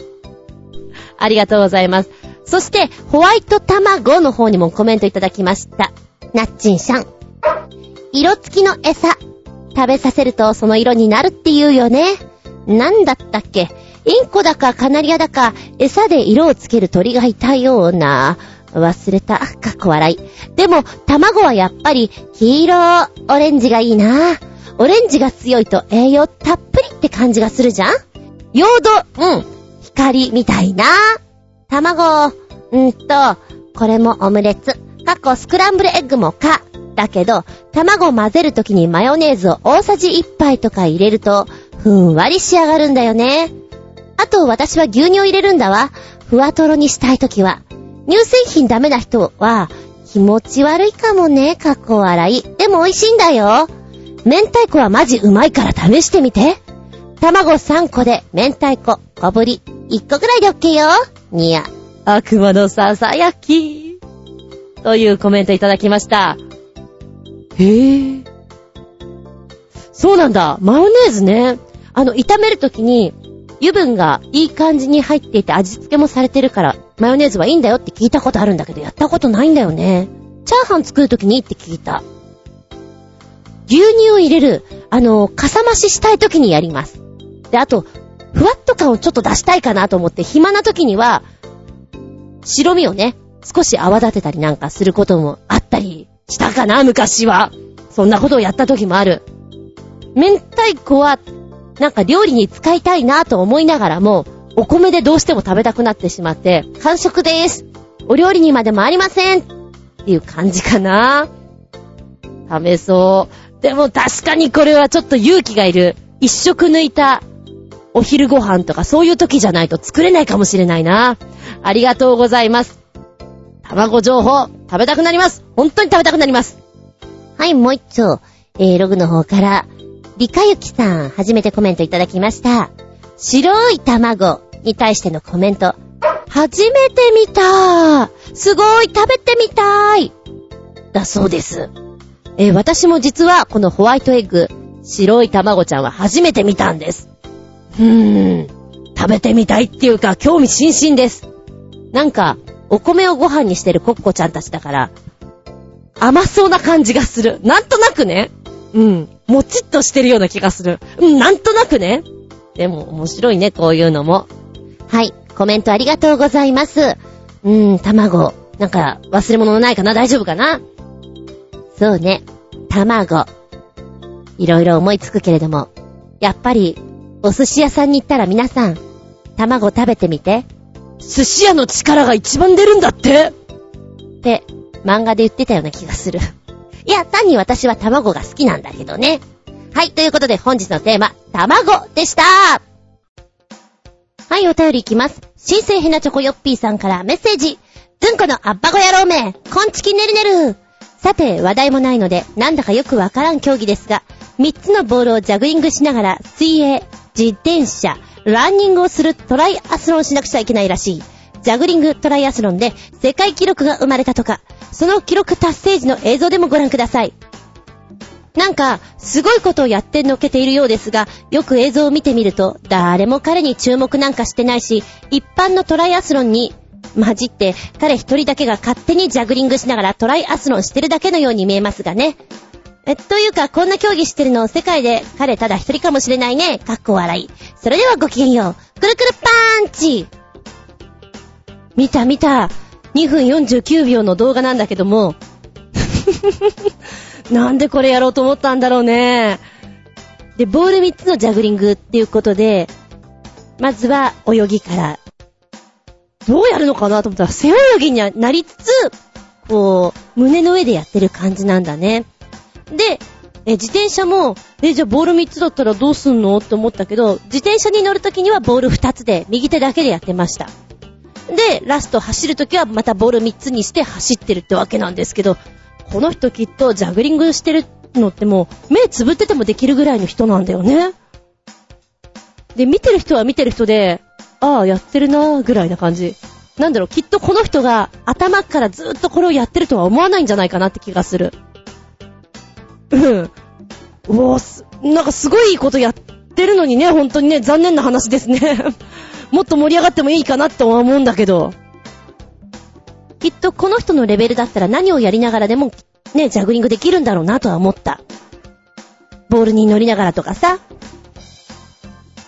ありがとうございます。そして、ホワイト卵の方にもコメントいただきました。なっちんさん。色付きの餌。食べさせるとその色になるって言うよね。なんだったっけ？インコだかカナリアだか、餌で色をつける鳥がいたような。忘れた。かっこ笑い。でも、卵はやっぱり、黄色、オレンジがいいな。オレンジが強いと栄養たっぷりって感じがするじゃんヨード、うん、光みたいな。卵、うんと、これもオムレツ。かっこスクランブルエッグもか。だけど、卵混ぜるときにマヨネーズを大さじ1杯とか入れると、ふんわり仕上がるんだよね。あと、私は牛乳を入れるんだわ。ふわとろにしたいときは。乳製品ダメな人は、気持ち悪いかもね、かっこ笑い。でも美味しいんだよ。明太子はマジうまいから試してみて。卵3個で明太子、小ぶり、1個ぐらいで OK よ。にや。悪魔のささやき。というコメントいただきました。へぇそうなんだ。マヨネーズね。あの、炒めるときに、油分がいい感じに入っていて味付けもされてるから、マヨネーズはいいんだよって聞いたことあるんだけど、やったことないんだよね。チャーハン作るときにって聞いた。牛乳を入れる、あの、かさ増ししたいときにやります。で、あと、ふわっと感をちょっと出したいかなと思って、暇なときには、白身をね、少し泡立てたりなんかすることもあったりしたかな、昔は。そんなことをやった時もある。明太子は、なんか料理に使いたいなと思いながらも、お米でどうしても食べたくなってしまって、完食です。お料理にまでもありません。っていう感じかな。食べそう。でも確かにこれはちょっと勇気がいる。一食抜いたお昼ご飯とかそういう時じゃないと作れないかもしれないな。ありがとうございます。卵情報、食べたくなります。本当に食べたくなります。はい、もう一丁。えー、ログの方から、リカユキさん、初めてコメントいただきました。白い卵に対してのコメント。初めて見たすごい食べてみたいだそうです。えー私も実はこのホワイトエッグ、白い卵ちゃんは初めて見たんです。うーん。食べてみたいっていうか、興味津々です。なんか、お米をご飯にしてるコッコちゃんたちだから、甘そうな感じがする。なんとなくね。うん。もちっとしてるような気がする。うん、なんとなくね。でも、面白いね、こういうのも。はい。コメントありがとうございます。うーん、卵。なんか、忘れ物ないかな？大丈夫かな？そうね。卵。いろいろ思いつくけれども、やっぱり、お寿司屋さんに行ったら皆さん、卵食べてみて。寿司屋の力が一番出るんだってって、漫画で言ってたような気がする。いや、単に私は卵が好きなんだけどね。はい、ということで本日のテーマ、卵でしたはい、お便りいきます。新生ヘナチョコヨッピーさんからメッセージ。ずんこのアッパゴ野郎め、こんちきねるねる。さて、話題もないので、なんだかよくわからん競技ですが、3つのボールをジャグリングしながら、水泳、自転車、ランニングをするトライアスロンしなくちゃいけないらしい。ジャグリングトライアスロンで世界記録が生まれたとか、その記録達成時の映像でもご覧ください。なんか、すごいことをやってのけているようですが、よく映像を見てみると、誰も彼に注目なんかしてないし、一般のトライアスロンに混じって、彼一人だけが勝手にジャグリングしながらトライアスロンしてるだけのように見えますがね。え、というか、こんな競技してるの世界で彼ただ一人かもしれないね。かっこ笑い。それではごきげんよう。くるくるパーンチ見た見た。2分49秒の動画なんだけども。なんでこれやろうと思ったんだろうね。で、ボール3つのジャグリングっていうことで、まずは泳ぎからどうやるのかなと思ったら、背泳ぎになりつつ、こう、胸の上でやってる感じなんだね。で、え、自転車も、え、じゃあボール3つだったらどうすんの？って思ったけど、自転車に乗るときにはボール2つで、右手だけでやってました。で、ラスト走るときはまたボール3つにして走ってるってわけなんですけど、この人きっとジャグリングしてるのってもう、目つぶっててもできるぐらいの人なんだよね。で、見てる人は見てる人で、ああ、やってるなーぐらいな感じ。なんだろう、きっとこの人が頭からずっとこれをやってるとは思わないんじゃないかなって気がする。うん。おーす、なんかすごいいいことやってるのにね、本当にね、残念な話ですね。もっと盛り上がってもいいかなって思うんだけど。きっとこの人のレベルだったら何をやりながらでも、ね、ジャグリングできるんだろうなとは思った。ボールに乗りながらとかさ、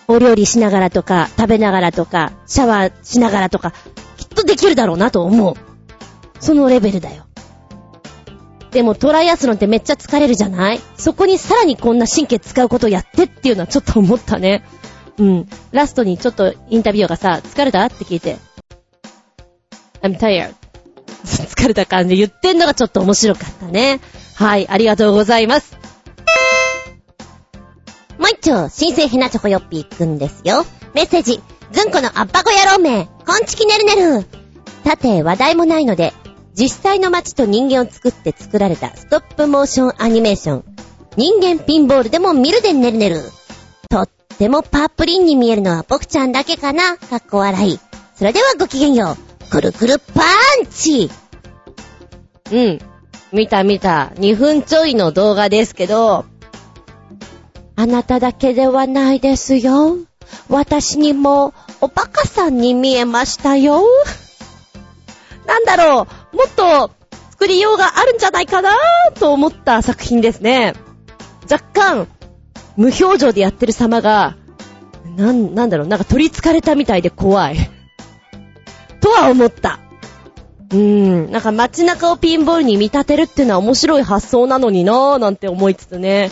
お料理しながらとか、食べながらとか、シャワーしながらとか、きっとできるだろうなと思う。そのレベルだよ。でもトライアスロンってめっちゃ疲れるじゃない？そこにさらにこんな神経使うことをやってっていうのはちょっと思ったね。うん。ラストにちょっとインタビューがさ、疲れた？って聞いて、I'm tired. 疲れた感じ言ってんのがちょっと面白かったね。はい、ありがとうございます。もう一丁、新生ひなチョコヨッピーくんですよ。メッセージ、ずんこのアッパコ野郎め、こんちきねるねる。さて、話題もないので、実際の街と人間を作って作られたストップモーションアニメーション、人間ピンボールでも見るでねるねる。とってもパープリンに見えるのは僕ちゃんだけかな、かっこ笑い。それではごきげんよう。くるくるパンチうん。見た見た。2分ちょいの動画ですけど、あなただけではないですよ。私にも、おバカさんに見えましたよ。なんだろう、もっと作りようがあるんじゃないかなと思った作品ですね。若干、無表情でやってる様が、なん、なんだろう、なんか取り憑かれたみたいで怖い。とは思った。うーん、なんか街中をピンボールに見立てるっていうのは面白い発想なのになぁ、なんて思いつつね。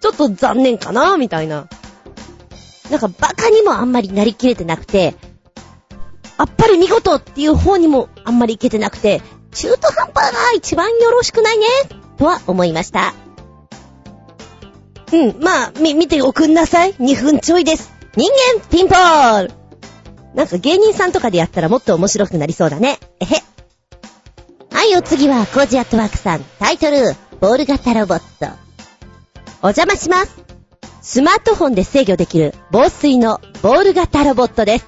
ちょっと残念かなぁみたいな。なんかバカにもあんまりなりきれてなくて、あっぱり見事っていう方にもあんまりいけてなくて、中途半端が一番よろしくないね、とは思いました。うん、まあ、み、見ておくんなさい。2分ちょいです。人間ピンポールなんか芸人さんとかでやったらもっと面白くなりそうだね。えへ。はい、お次はコージアットワークさん。タイトル、ボール型ロボット。お邪魔します。スマートフォンで制御できる防水のボール型ロボットです。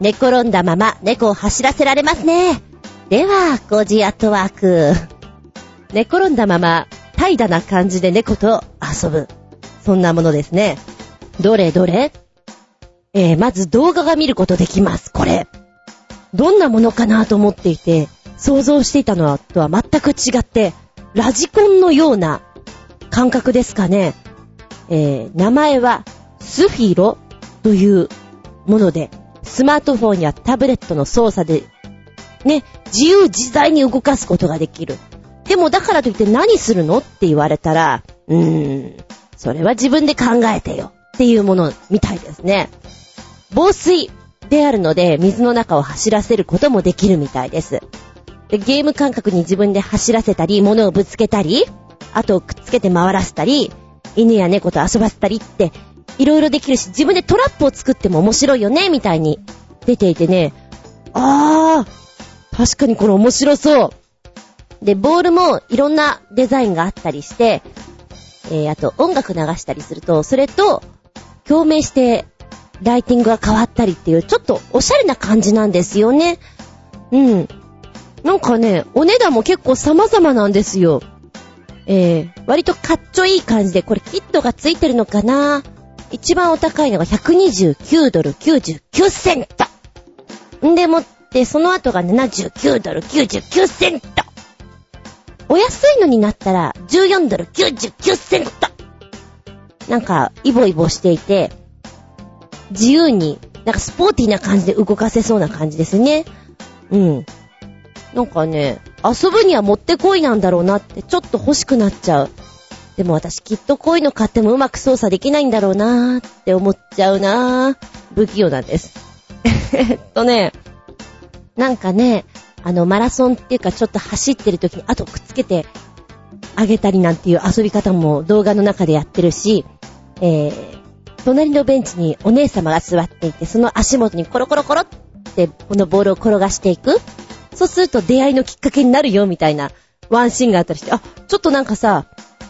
寝転んだまま猫を走らせられますね。では、コージアットワーク。寝転んだまま、怠惰な感じで猫と遊ぶ。そんなものですね。どれどれ？えー、まず動画が見ることできます。これ。どんなものかなと思っていて、想像していたのとは全く違って、ラジコンのような感覚ですかね。えー、名前はスフィロというもので、スマートフォンやタブレットの操作で、ね、自由自在に動かすことができる。でもだからといって何するのって言われたら、うーん、それは自分で考えてよっていうものみたいですね。防水であるので水の中を走らせることもできるみたいです。でゲーム感覚に自分で走らせたり、物をぶつけたり、あとくっつけて回らせたり、犬や猫と遊ばせたりって、いろいろできるし、自分でトラップを作っても面白いよね、みたいに出ていてね、あー、確かにこれ面白そう。で、ボールもいろんなデザインがあったりして、えー、あと音楽流したりすると、それと共鳴してライティングが変わったりっていう、ちょっとおしゃれな感じなんですよね。うん。なんかね、お値段も結構様々なんですよ。えー、割とかっちょいい感じで、これキットがついてるのかな一番お高いのが129ドル99セント。んでもって、その後が79ドル99セント。お安いのになったら14ドル99セント。なんか、イボイボしていて、自由に、なんかスポーティーな感じで動かせそうな感じですね。うん。なんかね、遊ぶにはもってこいなんだろうなってちょっと欲しくなっちゃう。でも私きっとこういうの買ってもうまく操作できないんだろうなーって思っちゃうなー。不器用なんです。えっとね、なんかね、あの、マラソンっていうかちょっと走ってる時に後くっつけてあげたりなんていう遊び方も動画の中でやってるし、えー、隣のベンチにお姉様が座っていて、その足元にコロコロコロってこのボールを転がしていく。そうすると出会いのきっかけになるよみたいなワンシーンがあったりして、あ、ちょっとなんかさ、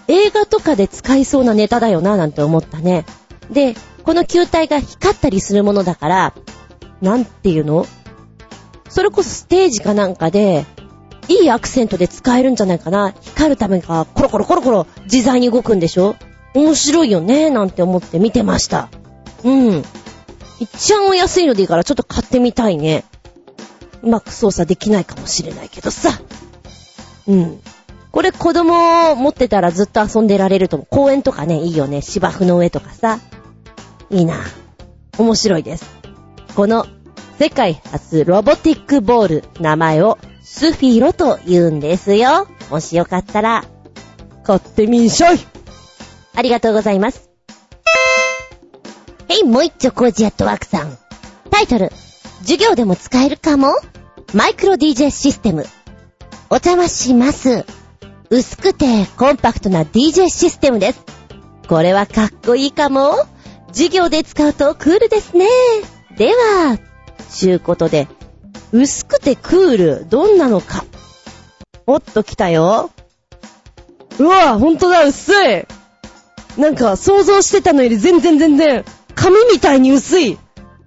映画とかで使いそうなネタだよななんて思ったね。で、この球体が光ったりするものだから、なんていうの？それこそステージかなんかで、いいアクセントで使えるんじゃないかな。光るためがコロコロコロコロ自在に動くんでしょ？面白いよねなんて思って見てました。うん。一番お安いのでいいからちょっと買ってみたいね。うまく操作できないかもしれないけどさ。うん。これ子供持ってたらずっと遊んでられると思う。公園とかね、いいよね。芝生の上とかさ。いいな。面白いです。この世界初ロボティックボール、名前をスフィロと言うんですよ。もしよかったら、買ってみんしゃい。ありがとうございます。へい、もう一丁コージアットワークさん。タイトル、授業でも使えるかも？マイクロ DJ システム。お邪魔します。薄くてコンパクトな DJ システムです。これはかっこいいかも授業で使うとクールですね。では、ちゅうことで、薄くてクール、どんなのか。おっと来たよ。うわ、ほんとだ、薄い。なんか、想像してたのより全然全然、紙みたいに薄い。い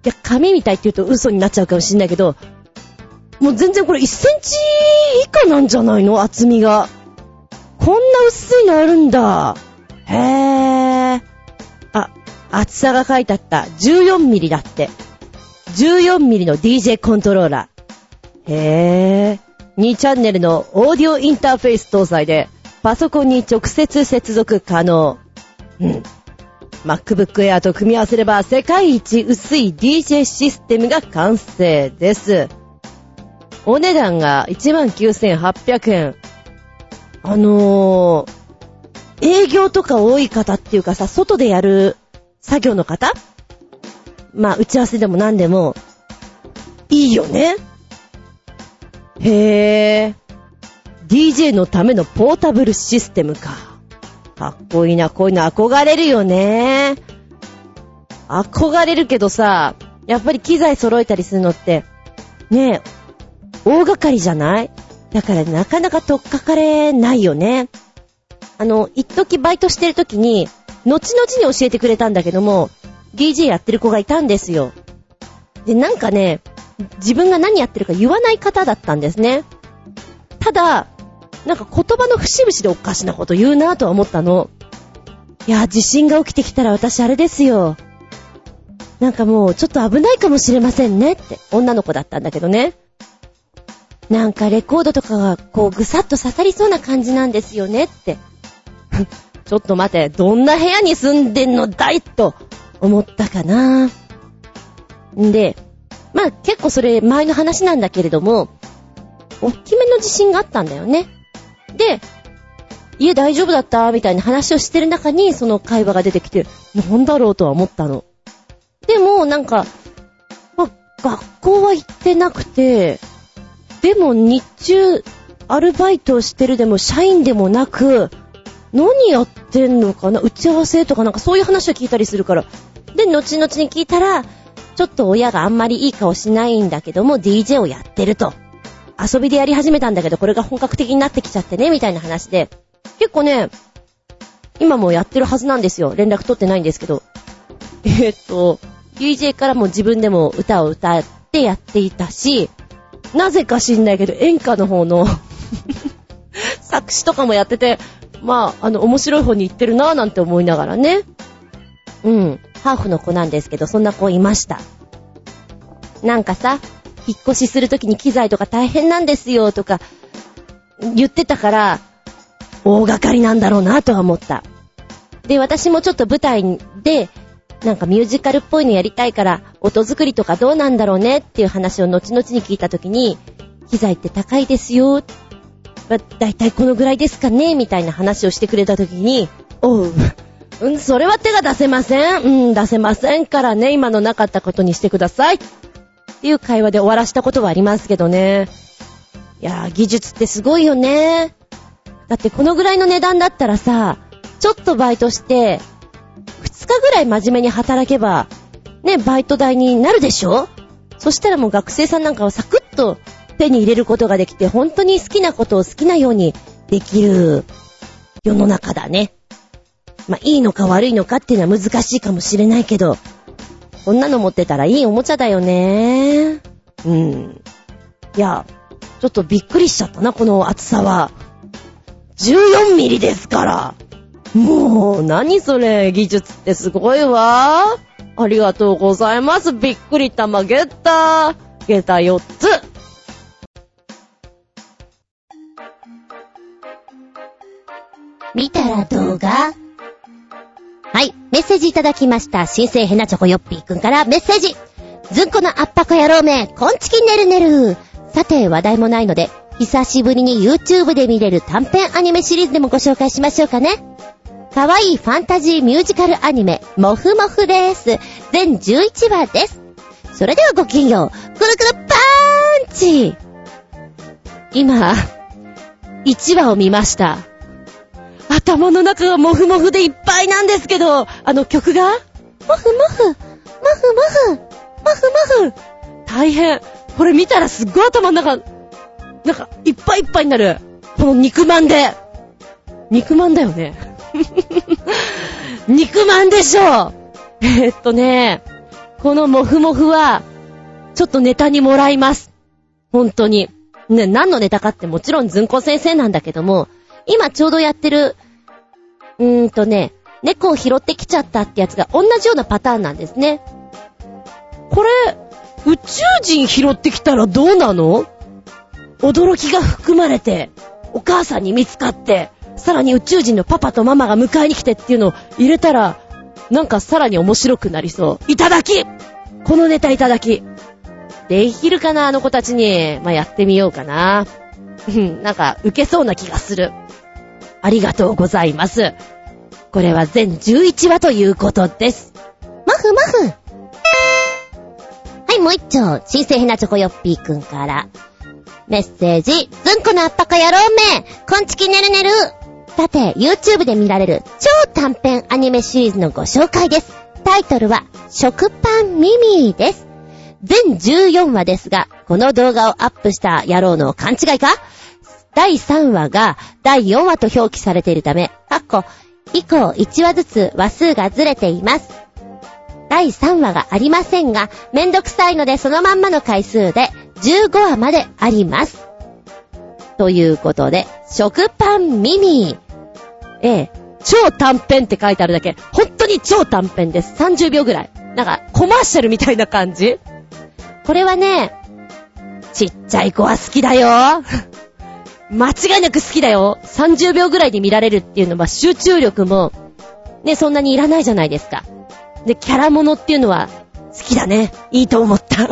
や、紙みたいって言うと嘘になっちゃうかもしんないけど、もう全然これ1センチ以下なんじゃないの？厚みが。こんな薄いのあるんだ。へぇー。あ、厚さが書いてあった。14ミリだって。14ミリの DJ コントローラー。へー。2チャンネルのオーディオインターフェース搭載で、パソコンに直接接続可能。うん。MacBook Air と組み合わせれば世界一薄い DJ システムが完成です。お値段が19,800円。あのー、営業とか多い方っていうかさ、外でやる作業の方まあ、打ち合わせでも何でも、いいよね。へぇ。DJ のためのポータブルシステムか。かっこいいな、こういうの憧れるよね。憧れるけどさ、やっぱり機材揃えたりするのって、ねえ、大掛かりじゃない？だからなかなかとっかかれないよね。あの、一時バイトしてる時に、後々に教えてくれたんだけども、DJ やってる子がいたんですよ。で、なんかね、自分が何やってるか言わない方だったんですね。ただ、なんか言葉の節々でおかしなこと言うなとは思ったの。いや、地震が起きてきたら私あれですよ。なんかもうちょっと危ないかもしれませんねって女の子だったんだけどね。なんかレコードとかがこうぐさっと刺さりそうな感じなんですよねって。ちょっと待て、どんな部屋に住んでんのだいと思ったかな。んで、まあ結構それ前の話なんだけれども、大きめの地震があったんだよね。で、家大丈夫だったみたいな話をしてる中にその会話が出てきて、なんだろうとは思ったの。でもなんか、ま学校は行ってなくて、でも日中アルバイトをしてるでも社員でもなく、何やってんのかな？打ち合わせとかなんかそういう話を聞いたりするから。で、後々に聞いたら、ちょっと親があんまりいい顔しないんだけども、DJ をやってると。遊びでやり始めたんだけど、これが本格的になってきちゃってね、みたいな話で。結構ね、今もやってるはずなんですよ。連絡取ってないんですけど。え、っと、DJ からも自分でも歌を歌ってやっていたし、なぜか知んないけど、演歌の方の 作詞とかもやってて、まあ、あの、面白い方に行ってるなぁなんて思いながらね。うん。ハーフの子なんですけど、そんな子いました。なんかさ、引っ越しするときに機材とか大変なんですよとか、言ってたから、大掛かりなんだろうなとは思った。で、私もちょっと舞台で、なんかミュージカルっぽいのやりたいから、音作りとかどうなんだろうねっていう話を後々に聞いたときに、機材って高いですよ。だいたいこのぐらいですかねみたいな話をしてくれたときに、おう、うん、それは手が出せません。うん、出せませんからね、今のなかったことにしてください。っていう会話で終わらしたことはありますけどね。いやー、技術ってすごいよね。だってこのぐらいの値段だったらさ、ちょっとバイトして、2日ぐらい真面目に働けば、ね、バイト代になるでしょ？そしたらもう学生さんなんかはサクッと手に入れることができて、本当に好きなことを好きなようにできる世の中だね。まあ、いいのか悪いのかっていうのは難しいかもしれないけど、こんなの持ってたらいいおもちゃだよね。うん。いや、ちょっとびっくりしちゃったな、この厚さは。14ミリですから。もう、何それ、技術ってすごいわ。ありがとうございます。びっくり玉ゲッター。ゲッター4つ。見たら動画はい、メッセージいただきました。新生ヘナチョコヨッピーくんからメッセージ。ずんこの圧迫野郎め、こんちきねるねる。さて、話題もないので、久しぶりに YouTube で見れる短編アニメシリーズでもご紹介しましょうかね。かわいいファンタジーミュージカルアニメ、もふもふです。全11話です。それではごきげんよう。くるくるパーンチ今、1話を見ました。頭の中がモフモフでいっぱいなんですけど、あの曲が？モフモフ、モフモフ、モフモフ。大変。これ見たらすっごい頭の中、なんか、いっぱいいっぱいになる。この肉まんで。肉まんだよね。肉まんでしょえー、っとね、このモフモフは、ちょっとネタにもらいます。本当に。ね、何のネタかってもちろんずんこ先生なんだけども、今ちょうどやってる、うーんとね、猫を拾ってきちゃったってやつが同じようなパターンなんですね。これ、宇宙人拾ってきたらどうなの？驚きが含まれて、お母さんに見つかって、さらに宇宙人のパパとママが迎えに来てっていうのを入れたら、なんかさらに面白くなりそう。いただきこのネタいただき。できるかなあの子たちに。まあ、やってみようかな。うん、なんか、受けそうな気がする。ありがとうございます。これは全11話ということです。マフマフはい、もう一丁。新生ヘナチョコヨッピーくんから。メッセージ、ずんこのあっぱか野郎めこんちきねるねるさて、YouTube で見られる超短編アニメシリーズのご紹介です。タイトルは、食パンミミーです。全14話ですが、この動画をアップした野郎の勘違いか？第3話が第4話と表記されているため、かっこ、以降1話ずつ話数がずれています。第3話がありませんが、めんどくさいのでそのまんまの回数で15話まであります。ということで、食パンミミ。ええ、超短編って書いてあるだけ。本当に超短編です。30秒ぐらい。なんか、コマーシャルみたいな感じこれはね、ちっちゃい子は好きだよ。間違いなく好きだよ。30秒ぐらいで見られるっていうのは集中力も、ね、そんなにいらないじゃないですか。で、キャラものっていうのは好きだね。いいと思った。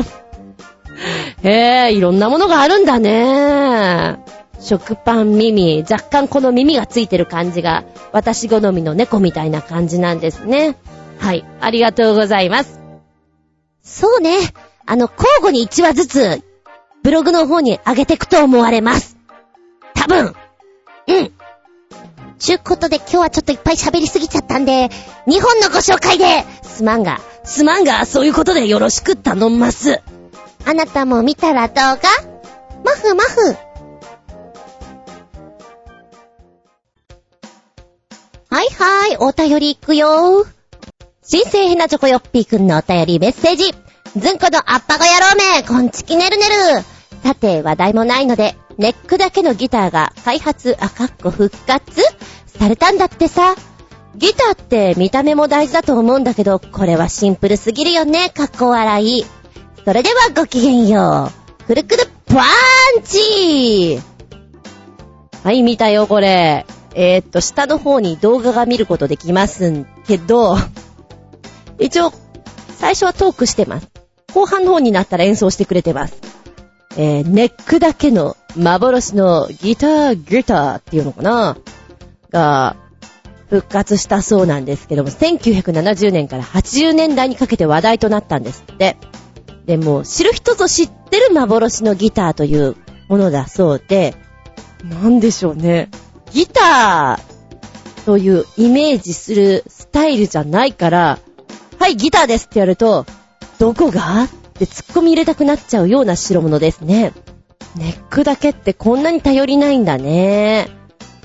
へえ、いろんなものがあるんだね。食パン耳、若干この耳がついてる感じが、私好みの猫みたいな感じなんですね。はい、ありがとうございます。そうね。あの、交互に1話ずつ、ブログの方に上げてくと思われます。多分。うん。ちゅうことで今日はちょっといっぱい喋りすぎちゃったんで、2本のご紹介で、すまんが、すまんが、そういうことでよろしく頼んます。あなたも見たら動画マフマフ。はいはい、お便り行くよ新生ヘナチョコヨッピーくんのお便りメッセージ。ずんこのアッパゴ野郎め、こんちきねるねる。さて、話題もないので、ネックだけのギターが開発、あ、かっこ復活されたんだってさ。ギターって見た目も大事だと思うんだけど、これはシンプルすぎるよね、かっこ笑い。それではごきげんよう。くるくるパンチはい、見たよ、これ。えー、っと、下の方に動画が見ることできますんけど、一応、最初はトークしてます。後半の方になったら演奏してくれてます。えー、ネックだけの幻のギターギターっていうのかな？が、復活したそうなんですけども、1970年から80年代にかけて話題となったんですって。でも、知る人ぞ知ってる幻のギターというものだそうで、なんでしょうね。ギターというイメージするスタイルじゃないから、はい、ギターですってやると、どこが？って突っ込み入れたくなっちゃうような代物ですね。ネックだけってこんなに頼りないんだね。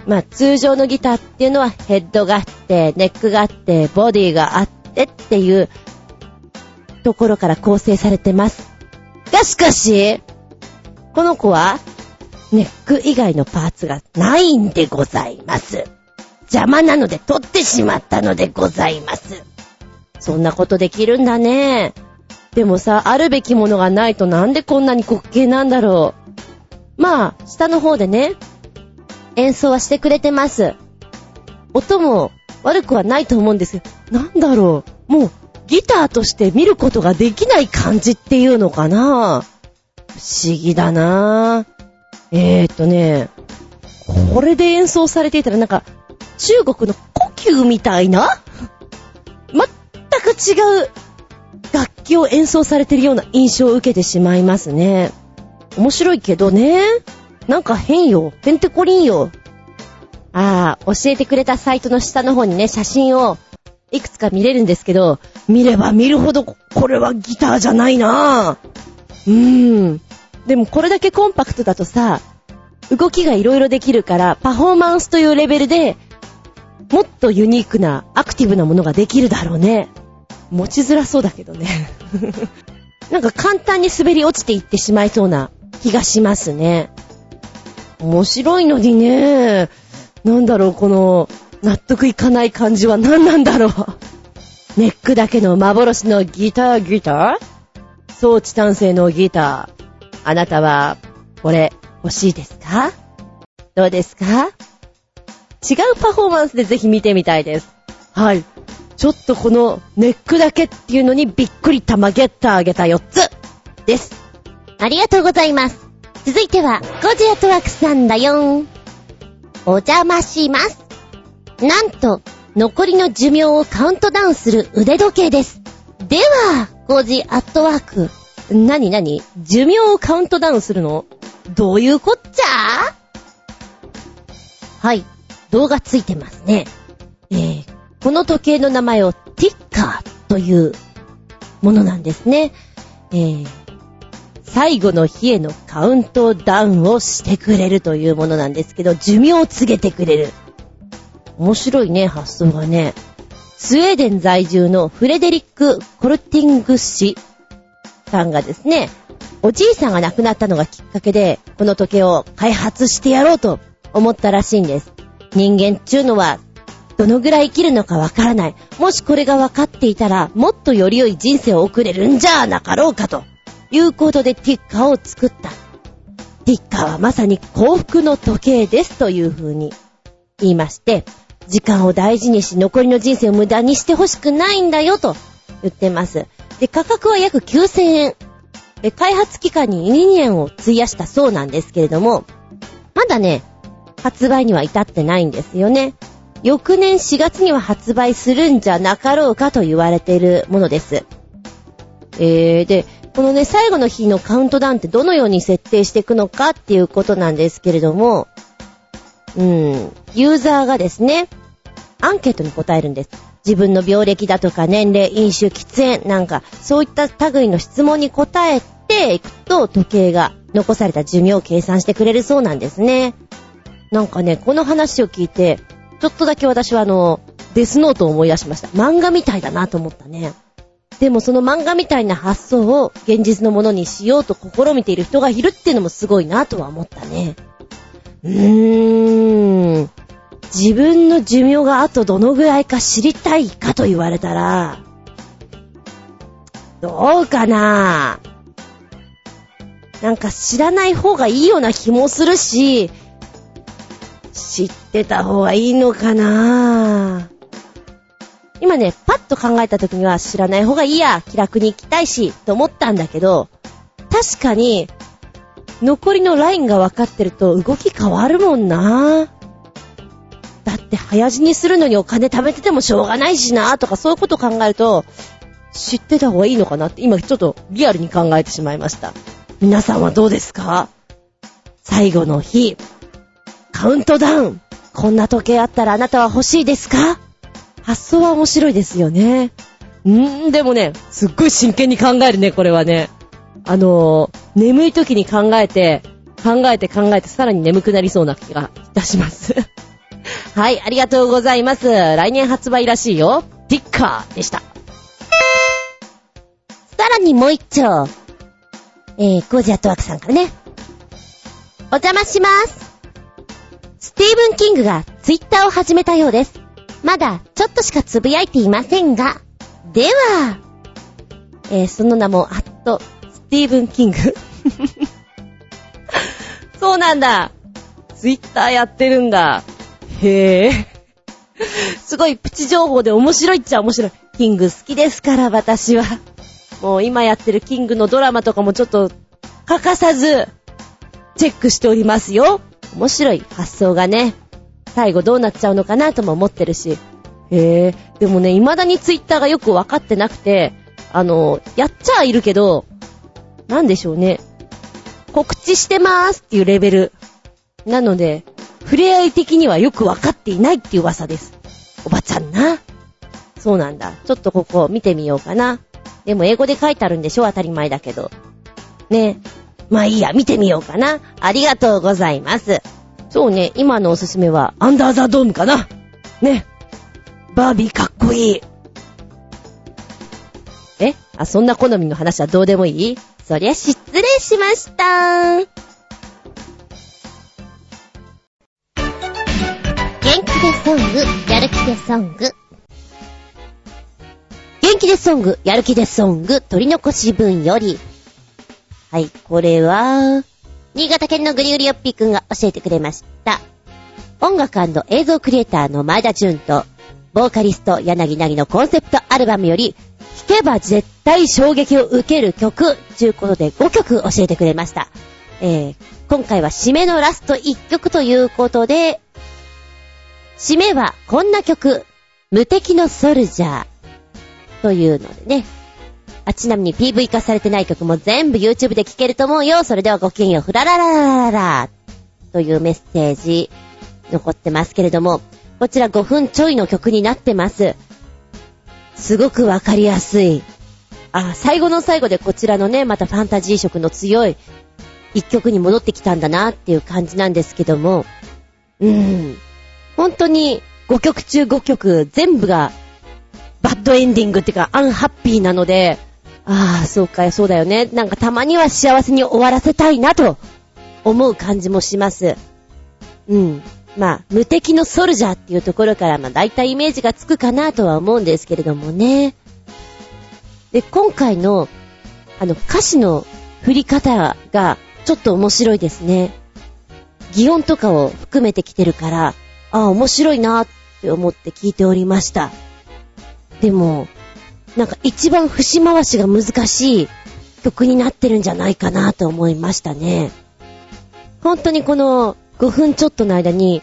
まあ通常のギターっていうのはヘッドがあって、ネックがあって、ボディがあってっていうところから構成されてます。がしかし、この子はネック以外のパーツがないんでございます。邪魔なので取ってしまったのでございます。そんなことできるんだね。でもさ、あるべきものがないとなんでこんなに滑稽なんだろう。まあ、下の方でね、演奏はしてくれてます。音も悪くはないと思うんです。なんだろう。もう、ギターとして見ることができない感じっていうのかな不思議だなえーっとね、これで演奏されていたらなんか、中国の呼吸みたいな？全く違う楽器を演奏されてるような印象を受けてしまいますね。面白いけどね。なんか変よ。へんてこりんよ。ああ、教えてくれたサイトの下の方にね、写真をいくつか見れるんですけど、見れば見るほど、これはギターじゃないな。うーん。でもこれだけコンパクトだとさ、動きがいろいろできるから、パフォーマンスというレベルで、もっとユニークな、アクティブなものができるだろうね。持ちづらそうだけどね。なんか簡単に滑り落ちていってしまいそうな気がしますね。面白いのにね。なんだろう、この、納得いかない感じは何なんだろう。ネックだけの幻のギターギター？装置単性のギター。あなたは、これ、欲しいですか？どうですか？違うパフォーマンスでぜひ見てみたいです。はい。ちょっとこのネックだけっていうのにびっくり玉ゲッターあげた4つです。ありがとうございます。続いては、ゴジアトワークさんだよんお邪魔します。なんと、残りの寿命をカウントダウンする腕時計です。では、ゴジアットワーク。なになに寿命をカウントダウンするの？どういうこっちゃ？はい、動画ついてますね。えー、この時計の名前をティッカーというものなんですね。えー、最後の日へのカウントダウンをしてくれるというものなんですけど、寿命を告げてくれる。面白いね、発想がね。スウェーデン在住のフレデリック・コルティング氏さんがですね、おじいさんが亡くなったのがきっかけで、この時計を開発してやろうと思ったらしいんです。人間っちゅうのは、どのぐらい生きるのかわからない。もしこれが分かっていたら、もっとより良い人生を送れるんじゃなかろうかと。いうことでティッカーを作った。ティッカーはまさに幸福の時計ですという風に言いまして、時間を大事にし残りの人生を無駄にしてほしくないんだよと言ってます。で、価格は約9000円。で、開発期間に2年を費やしたそうなんですけれども、まだね、発売には至ってないんですよね。翌年4月には発売するんじゃなかろうかと言われているものです。えー、で、このね、最後の日のカウントダウンってどのように設定していくのかっていうことなんですけれども、うん、ユーザーがですね、アンケートに答えるんです。自分の病歴だとか年齢、飲酒、喫煙なんか、そういった類の質問に答えていくと、時計が残された寿命を計算してくれるそうなんですね。なんかね、この話を聞いて、ちょっとだけ私はあの、デスノートを思い出しました。漫画みたいだなと思ったね。でもその漫画みたいな発想を現実のものにしようと試みている人がいるっていうのもすごいなとは思ったね。うーん。自分の寿命があとどのぐらいか知りたいかと言われたら、どうかななんか知らない方がいいような気もするし、知ってた方がいいのかな今ね、パッと考えた時には知らない方がいいや、気楽に行きたいし、と思ったんだけど、確かに、残りのラインが分かってると動き変わるもんなだって早死にするのにお金貯めててもしょうがないしなとかそういうこと考えると、知ってた方がいいのかなって、今ちょっとリアルに考えてしまいました。皆さんはどうですか？最後の日、カウントダウン。こんな時計あったらあなたは欲しいですか？発想は面白いですよね。うーん、でもね、すっごい真剣に考えるね、これはね。あのー、眠い時に考えて、考えて考えてさらに眠くなりそうな気がいたします。はい、ありがとうございます。来年発売らしいよ。ティッカーでした。さらにもう一丁。えー、コージーアットワークさんからね。お邪魔します。スティーブン・キングがツイッターを始めたようです。まだちょっとしかつぶやいていませんが。では、えー、その名も、アット、スティーブン・キング。そうなんだ。ツイッターやってるんだ。へえ。すごいプチ情報で面白いっちゃ面白い。キング好きですから、私は。もう今やってるキングのドラマとかもちょっと欠かさずチェックしておりますよ。面白い発想がね。最後どうなっちゃうのかなとも思ってるし。へえ。でもね、未だにツイッターがよくわかってなくて、あの、やっちゃいるけど、なんでしょうね。告知してまーすっていうレベル。なので、触れ合い的にはよくわかっていないっていう噂です。おばちゃんな。そうなんだ。ちょっとここ見てみようかな。でも英語で書いてあるんでしょ？当たり前だけど。ね。まあいいや、見てみようかな。ありがとうございます。そうね、今のおすすめは、アンダーザドームかな。ね。バービーかっこいい。え？あ、そんな好みの話はどうでもいい？そりゃ失礼しました。元気でソング、やる気でソング。元気でソング、やる気でソング、取り残し分より。はい、これは、新潟県のグリグリヨッピーくんが教えてくれました。音楽映像クリエイターの前田純と、ボーカリスト柳凪のコンセプトアルバムより、聴けば絶対衝撃を受ける曲、ということで5曲教えてくれました。えー、今回は締めのラスト1曲ということで、締めはこんな曲、無敵のソルジャーというのでね。あ、ちなみに PV 化されてない曲も全部 YouTube で聴けると思うよ。それではごきげんよう、フラララララララというメッセージ残ってますけれども、こちら5分ちょいの曲になってます。すごくわかりやすい。あ、最後の最後でこちらのね、またファンタジー色の強い一曲に戻ってきたんだなっていう感じなんですけども、うーん。本当に5曲中5曲全部がバッドエンディングっていうかアンハッピーなので、ああ、そうか、そうだよね。なんかたまには幸せに終わらせたいなと思う感じもします。うん。まあ、無敵のソルジャーっていうところから、まあ大体イメージがつくかなとは思うんですけれどもね。で、今回の、あの、歌詞の振り方がちょっと面白いですね。擬音とかを含めてきてるから、ああ、面白いなって思って聞いておりました。でも、なんか一番節回しが難しい曲になってるんじゃないかなと思いましたね。本当にこの5分ちょっとの間に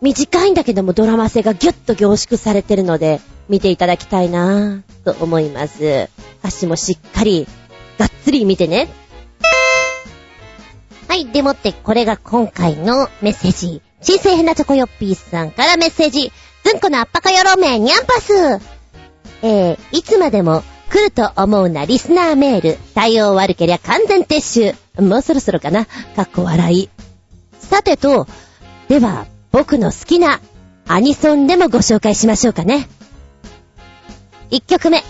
短いんだけどもドラマ性がギュッと凝縮されてるので見ていただきたいなぁと思います。歌詞もしっかりがっつり見てね。はい、でもってこれが今回のメッセージ。新生変なチョコヨッピーさんからメッセージ。ずんこのあっぱかよろめにゃんぱす。えー、いつまでも来ると思うなリスナーメール。対応悪けりゃ完全撤収。もうそろそろかな。かっこ笑い。さてと、では、僕の好きなアニソンでもご紹介しましょうかね。1曲目、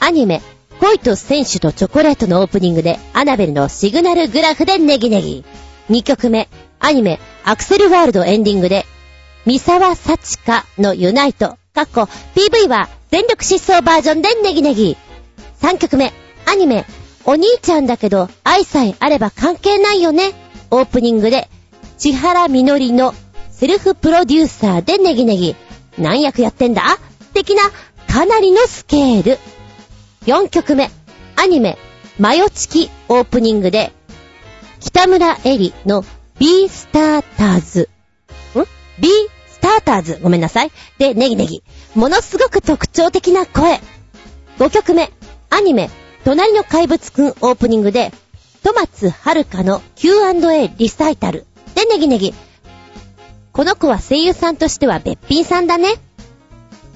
アニメ、恋と選手とチョコレートのオープニングで、アナベルのシグナルグラフでネギネギ。2曲目、アニメ、アクセルワールドエンディングで、三沢幸香のユナイト、かっこ PV は全力疾走バージョンでネギネギ。3曲目、アニメ、お兄ちゃんだけど愛さえあれば関係ないよね。オープニングで、千原みのりのセルフプロデューサーでネギネギ。何役やってんだ？的な、かなりのスケール。4曲目、アニメ、マヨチキオープニングで、北村エリの B スターターズ。ん ?B ターターズ。ごめんなさい。で、ネギネギ。ものすごく特徴的な声。5曲目、アニメ、隣の怪物くんオープニングで、トマツはるかの Q&A リサイタルでネギネギ。この子は声優さんとしてはべっぴんさんだね。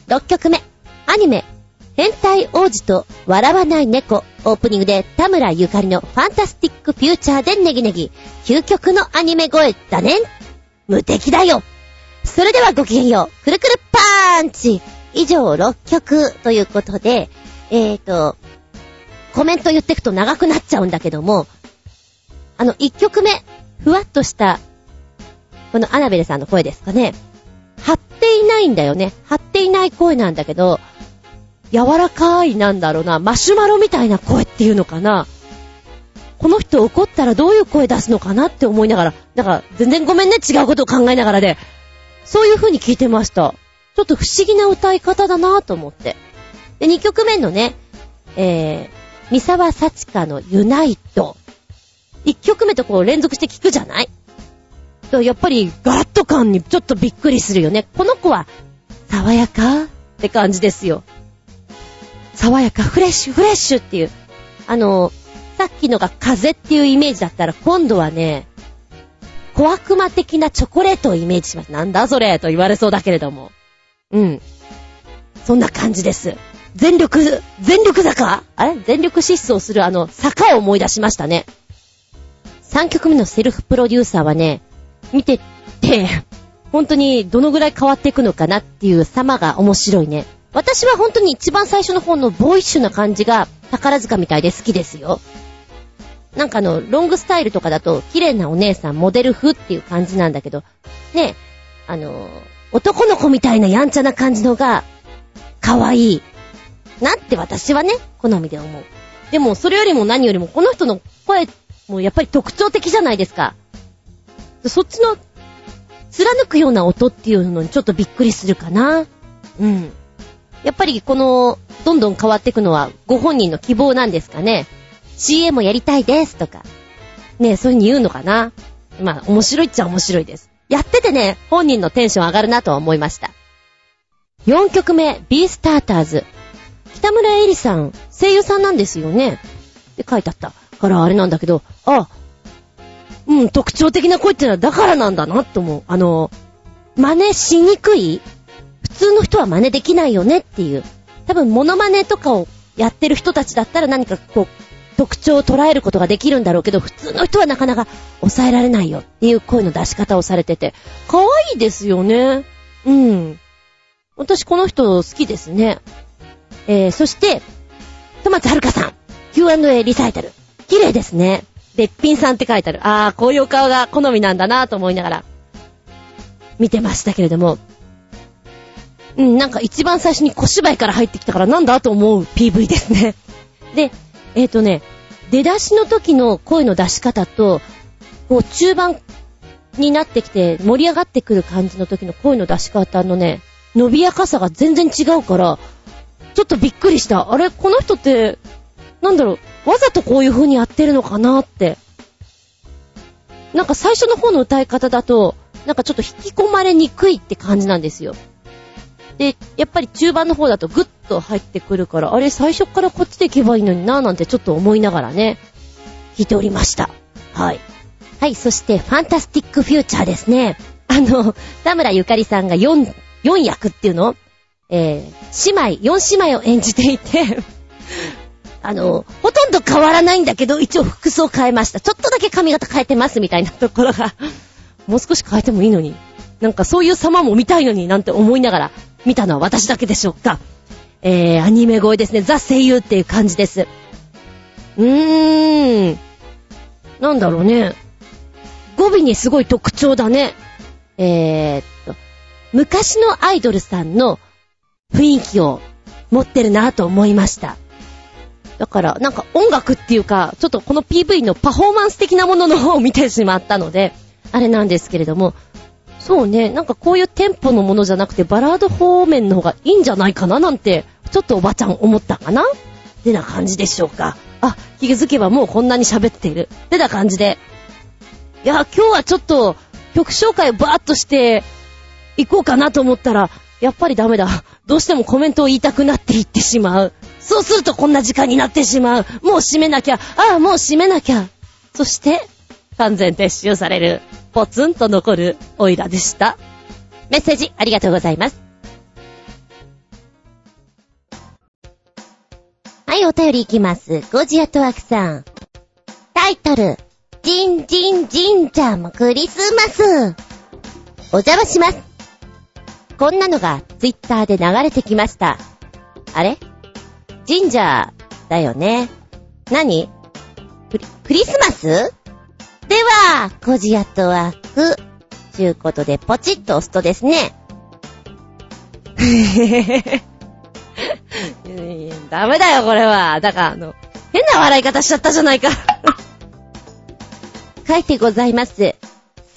6曲目、アニメ、変態王子と笑わない猫オープニングで田村ゆかりのファンタスティックフューチャーでネギネギ。究極のアニメ声だね。無敵だよ。それではごきげんよう。くるくるパーンチ以上6曲ということで、えーと、コメント言ってくと長くなっちゃうんだけども、あの1曲目、ふわっとした、このアナベルさんの声ですかね。張っていないんだよね。張っていない声なんだけど、柔らかいなんだろうな、マシュマロみたいな声っていうのかな。この人怒ったらどういう声出すのかなって思いながら、だから全然ごめんね、違うことを考えながらで、そういう風に聞いてました。ちょっと不思議な歌い方だなぁと思って。で、2曲目のね、えー、三沢幸香のユナイト。1曲目とこう連続して聞くじゃない？やっぱりガラッと感にちょっとびっくりするよね。この子は爽やか？って感じですよ。爽やか、フレッシュ、フレッシュっていう。あの、さっきのが風っていうイメージだったら、今度はね、小悪魔的なチョコレートをイメージします。なんだそれと言われそうだけれども。うん。そんな感じです。全力、全力坂あれ？全力疾走するあの、坂を思い出しましたね。3曲目のセルフプロデューサーはね、見てて、本当にどのぐらい変わっていくのかなっていう様が面白いね。私は本当に一番最初の方のボーイッシュな感じが宝塚みたいで好きですよ。なんかあの、ロングスタイルとかだと、綺麗なお姉さん、モデル風っていう感じなんだけど、ね、あの、男の子みたいなやんちゃな感じのが、可愛い。なって私はね、好みで思う。でも、それよりも何よりも、この人の声、もやっぱり特徴的じゃないですか。そっちの、貫くような音っていうのにちょっとびっくりするかな。うん。やっぱりこの、どんどん変わっていくのはご本人の希望なんですかね。CM をやりたいですとか。ねそういう風に言うのかな。まあ、面白いっちゃ面白いです。やっててね、本人のテンション上がるなとは思いました。4曲目、ビースターターズ。北村エリさん、声優さんなんですよね。って書いてあった。からあれなんだけど、あ、うん、特徴的な声ってのはだからなんだなって思う。あの、真似しにくい？普通の人は真似できないよねっていう。多分、モノマネとかをやってる人たちだったら何かこう、特徴を捉えることができるんだろうけど、普通の人はなかなか抑えられないよっていう声の出し方をされてて、可愛いですよね。うん。私この人好きですね。えー、そして、トマツはるかさん、Q&A リサイタル。綺麗ですね。べっぴんさんって書いてある。あー、こういうお顔が好みなんだなと思いながら、見てましたけれども、うん、なんか一番最初に小芝居から入ってきたからなんだと思う PV ですね。で、えっ、ー、とね、出だしの時の声の出し方と、こう中盤になってきて盛り上がってくる感じの時の声の出し方のね、伸びやかさが全然違うから、ちょっとびっくりした。あれこの人って、なんだろう、わざとこういう風にやってるのかなって。なんか最初の方の歌い方だと、なんかちょっと引き込まれにくいって感じなんですよ。で、やっぱり中盤の方だとグッと入ってくるから、あれ最初からこっちで行けばいいのになぁなんてちょっと思いながらね、弾いておりました。はい。はい、そしてファンタスティックフューチャーですね。あの、田村ゆかりさんが4、4役っていうの？えー、姉妹、4姉妹を演じていて あの、ほとんど変わらないんだけど、一応服装変えました。ちょっとだけ髪型変えてますみたいなところがもう少し変えてもいいのに。なんかそういう様も見たいのになんて思いながら見たのは私だけでしょうか。えー、アニメ声ですね。ザ声優っていう感じです。うーん。なんだろうね。語尾にすごい特徴だね。えー、っと、昔のアイドルさんの雰囲気を持ってるなと思いました。だから、なんか音楽っていうか、ちょっとこの PV のパフォーマンス的なものの方を見てしまったので、あれなんですけれども、そうね、なんかこういうテンポのものじゃなくてバラード方面の方がいいんじゃないかななんて、ちょっとおばちゃん思ったかな？ってな感じでしょうか。あ、気づけばもうこんなに喋っている。ってな感じで。いや、今日はちょっと曲紹介をバーっとしていこうかなと思ったら、やっぱりダメだ。どうしてもコメントを言いたくなっていってしまう。そうするとこんな時間になってしまう。もう閉めなきゃ。ああ、もう閉めなきゃ。そして、完全撤収される。ポツンと残るオイラでした。メッセージありがとうございます。はい、お便りいきます。ゴジアトワクさん。タイトル、ジンジンジンジャーもクリスマス。お邪魔します。こんなのがツイッターで流れてきました。あれ？神社だよね。何？クリクリスマス？では、コジアットワーク。ちゅうことで、ポチッと押すとですね。い やダメだよ、これは。だから、あの、変な笑い方しちゃったじゃないか。書いてございます。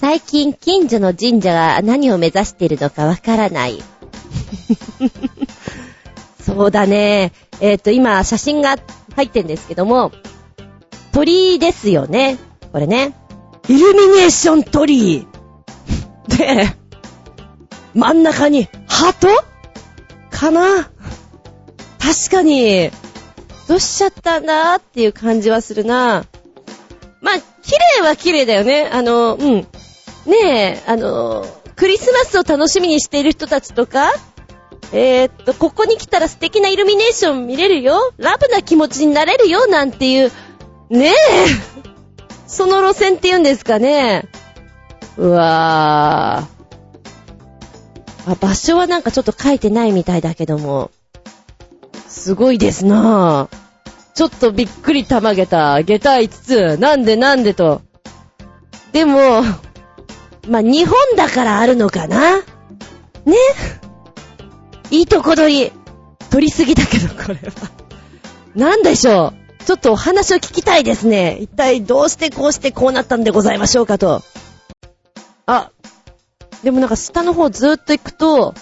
最近近所の神社が何を目指しているのかわからない。そうだね。えっ、と、今、写真が入ってんですけども、鳥ですよね。これね。イルミネーション鳥居。で、真ん中に、鳩？かな？確かに、どうしちゃったんだっていう感じはするな。まあ、綺麗は綺麗だよね。あの、うん。ねえ、あの、クリスマスを楽しみにしている人たちとか、えー、っと、ここに来たら素敵なイルミネーション見れるよラブな気持ちになれるよなんていう、ねえその路線って言うんですかね。うわー。あ、場所はなんかちょっと書いてないみたいだけども。すごいですなぁ。ちょっとびっくりたまげた。下駄5つ。なんでなんでと。でも、まあ、日本だからあるのかな？ね？いいとこ取り。取りすぎだけど、これは。なんでしょう？ちょっとお話を聞きたいですね。一体どうしてこうしてこうなったんでございましょうかと。あ、でもなんか下の方ずーっと行くと、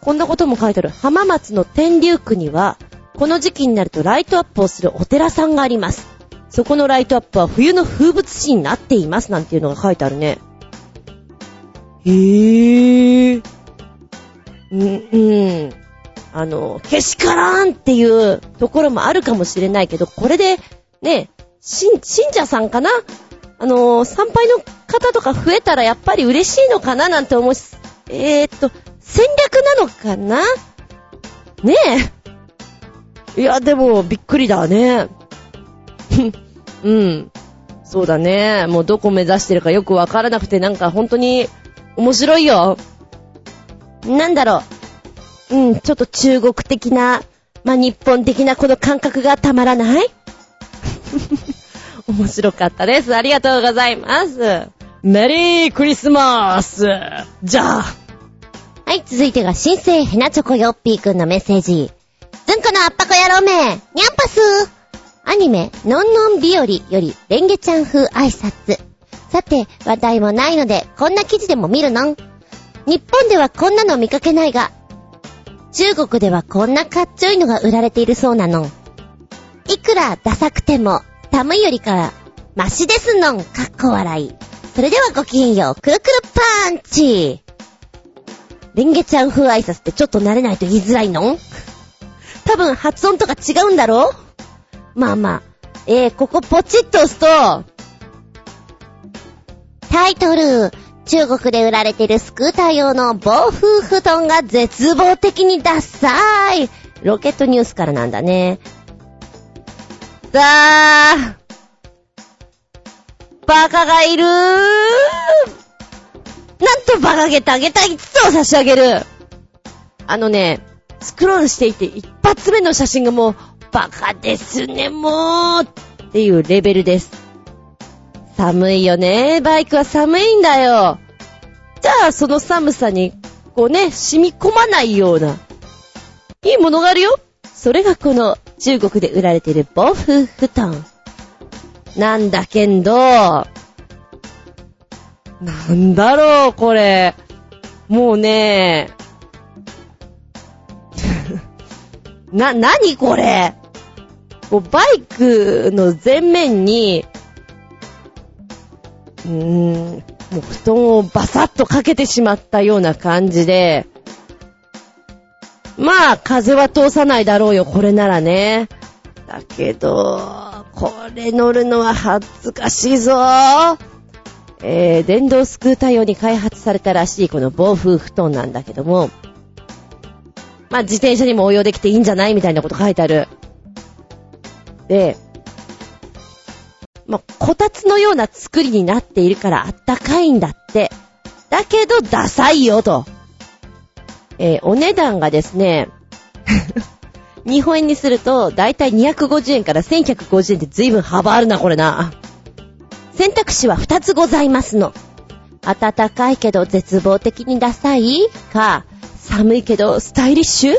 こんなことも書いてある。浜松の天竜区には、この時期になるとライトアップをするお寺さんがあります。そこのライトアップは冬の風物詩になっていますなんていうのが書いてあるね。へぇー。うん、うん。あの、けしからんっていうところもあるかもしれないけど、これで、ね、信、信者さんかな？あの、参拝の方とか増えたらやっぱり嬉しいのかななんて思うし、えー、っと、戦略なのかな？ねえ。いや、でも、びっくりだね。うん。そうだね。もうどこ目指してるかよくわからなくて、なんか本当に面白いよ。なんだろう。うん、ちょっと中国的な、まあ、日本的なこの感覚がたまらない？面白かったです。ありがとうございます。メリークリスマスじゃあ。はい、続いてが新生ヘナチョコヨッピーくんのメッセージ。ずんこのあっぱこ野郎め、にゃんぱすアニメ、のんのん日和より、レンゲちゃん風挨拶。さて、話題もないので、こんな記事でも見るの？ん。日本ではこんなの見かけないが、中国ではこんなかっちょいのが売られているそうなの。いくらダサくても、寒いよりかは、マシですのん、かっこ笑い。それではごきげんよう、くるくるパンチレンゲちゃん風挨拶ってちょっと慣れないと言いづらいの？多分発音とか違うんだろ？まあまあ。えー、ここポチッと押すと、タイトル、中国で売られてるスクーター用の防風布団が絶望的にダッサーい。ロケットニュースからなんだね。さあ、バカがいるーなんとバカげたげた5つを差し上げる。あのね、スクロールしていて一発目の写真がもう、バカですね、もうっていうレベルです。寒いよね。バイクは寒いんだよ。じゃあ、その寒さに、こうね、染み込まないような、いいものがあるよ。それがこの中国で売られている防風布団。なんだけど、なんだろう、これ。もうね、な、なにこれこうバイクの前面に、うーん、もう布団をバサッとかけてしまったような感じで、まあ、風は通さないだろうよ、これならね。だけど、これ乗るのは恥ずかしいぞ。えー、電動スクーター用に開発されたらしいこの防風布団なんだけども、まあ、自転車にも応用できていいんじゃない？みたいなこと書いてある。で、まあ、こたつのような作りになっているからあったかいんだって。だけど、ダサいよ、と。えーお値段がですね、日本円にすると、だいたい250円から1150円って随分幅あるな、これな。選択肢は2つございますの。暖かいけど絶望的にダサい？か、寒いけどスタイリッシュ？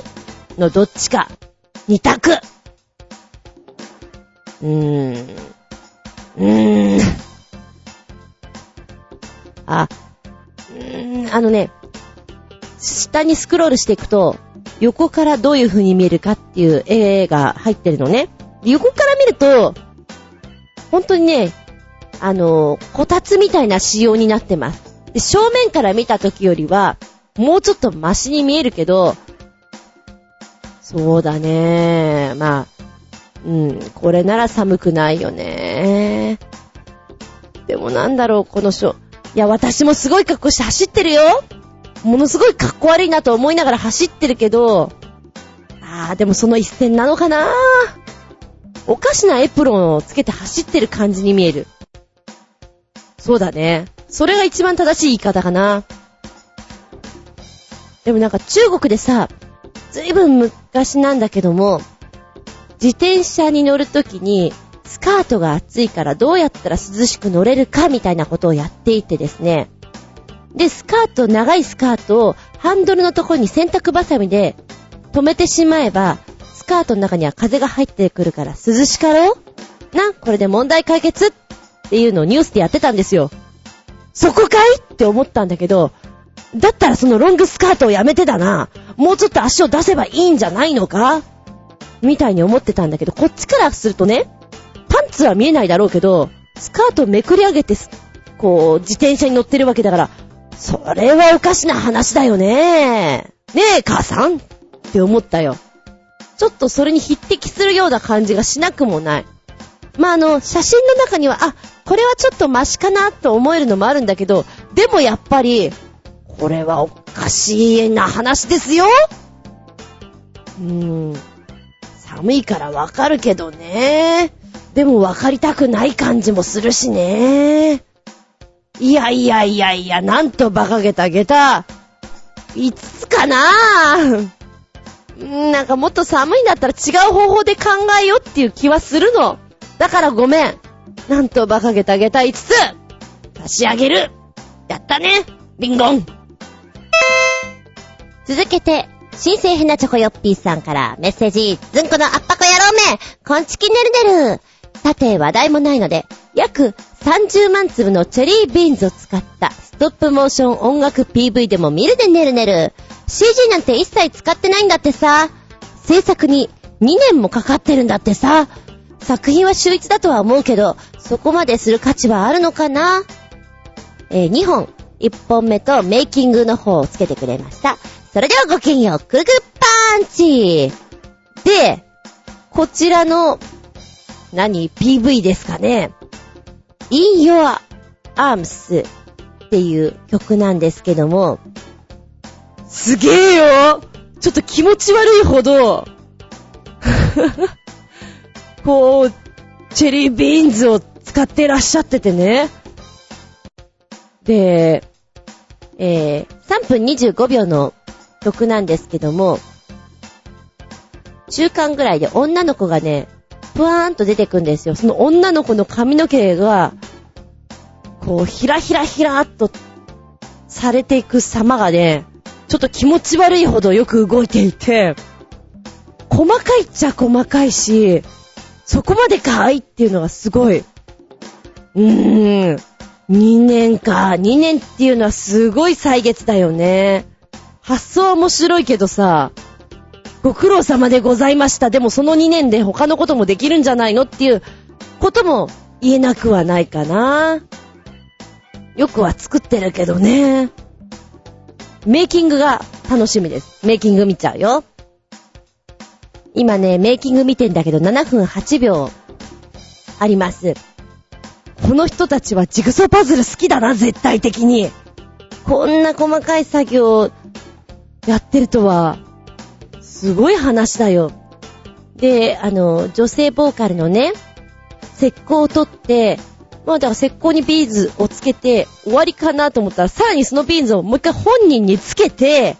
のどっちか。二択。うーん。うーん。あ、うーん、あのね、下にスクロールしていくと、横からどういう風に見えるかっていう絵が入ってるのね。横から見ると、本当にね、あの、こたつみたいな仕様になってます。で、正面から見た時よりは、もうちょっとマシに見えるけど、そうだね。まあ、うん、これなら寒くないよね。でもなんだろう、このショー。いや、私もすごい格好して走ってるよ。ものすごい格好悪いなと思いながら走ってるけど、あー、でもその一線なのかなおかしなエプロンをつけて走ってる感じに見える。そうだね。それが一番正しい言い方かな。でもなんか中国でさ、ずいぶん昔なんだけども、自転車に乗るときに、スカートが暑いからどうやったら涼しく乗れるかみたいなことをやっていてですね。で、スカート、長いスカートをハンドルのところに洗濯バサミで止めてしまえば、スカートの中には風が入ってくるから涼しかろ？うな、これで問題解決っていうのをニュースでやってたんですよ。そこかい？って思ったんだけど、だったらそのロングスカートをやめてだな。もうちょっと足を出せばいいんじゃないのか？みたいに思ってたんだけど、こっちからするとね、パンツは見えないだろうけど、スカートめくり上げて、こう、自転車に乗ってるわけだから、それはおかしな話だよね。ねえ、母さんって思ったよ。ちょっとそれに匹敵するような感じがしなくもない。まあ、あの、写真の中には、あ、これはちょっとマシかなと思えるのもあるんだけど、でもやっぱり、これはおかしいな話ですようーん。寒いからわかるけどね。でもわかりたくない感じもするしね。いやいやいやいや、なんと馬鹿げた下駄。いつかなうんなんかもっと寒いんだったら違う方法で考えようっていう気はするの。だからごめん。なんと馬鹿げた下駄5つ差し上げるやったねリンゴン続けて、新生ヘナチョコヨッピーさんからメッセージ、ずんこのあっぱこ野郎め、こんちきねるねる。さて、話題もないので、約30万粒のチェリービーンズを使ったストップモーション音楽 PV でも見るでねるねる。CG なんて一切使ってないんだってさ。制作に2年もかかってるんだってさ。作品は秀逸だとは思うけど、そこまでする価値はあるのかな？えー2本、1本目とメイキングの方をつけてくれました。それではごきげんよう、くるくるパンチで、こちらの、何 ?PV ですかね。In Your Arms っていう曲なんですけども、すげえよちょっと気持ち悪いほど、こう、チェリービーンズを使ってらっしゃっててね。で、えー、3分25秒の曲なんですけども、中間ぐらいで女の子がね、ぷわーんと出てくんですよ。その女の子の髪の毛が、こう、ひらひらひらっとされていく様がね、ちょっと気持ち悪いほどよく動いていて、細かいっちゃ細かいし、そこまでかいっていうのがすごい。うーん。2年か。2年っていうのはすごい歳月だよね。発想は面白いけどさ、ご苦労様でございました。でもその2年で他のこともできるんじゃないのっていうことも言えなくはないかな。よくは作ってるけどね。メイキングが楽しみです。メイキング見ちゃうよ。今ね、メイキング見てんだけど7分8秒あります。この人たちはジグソーパズル好きだな、絶対的に。こんな細かい作業やってるとは、すごい話だよ。で、あの、女性ボーカルのね、石膏を取って、まあだから石膏にビーズをつけて終わりかなと思ったら、さらにそのビーズをもう一回本人につけて、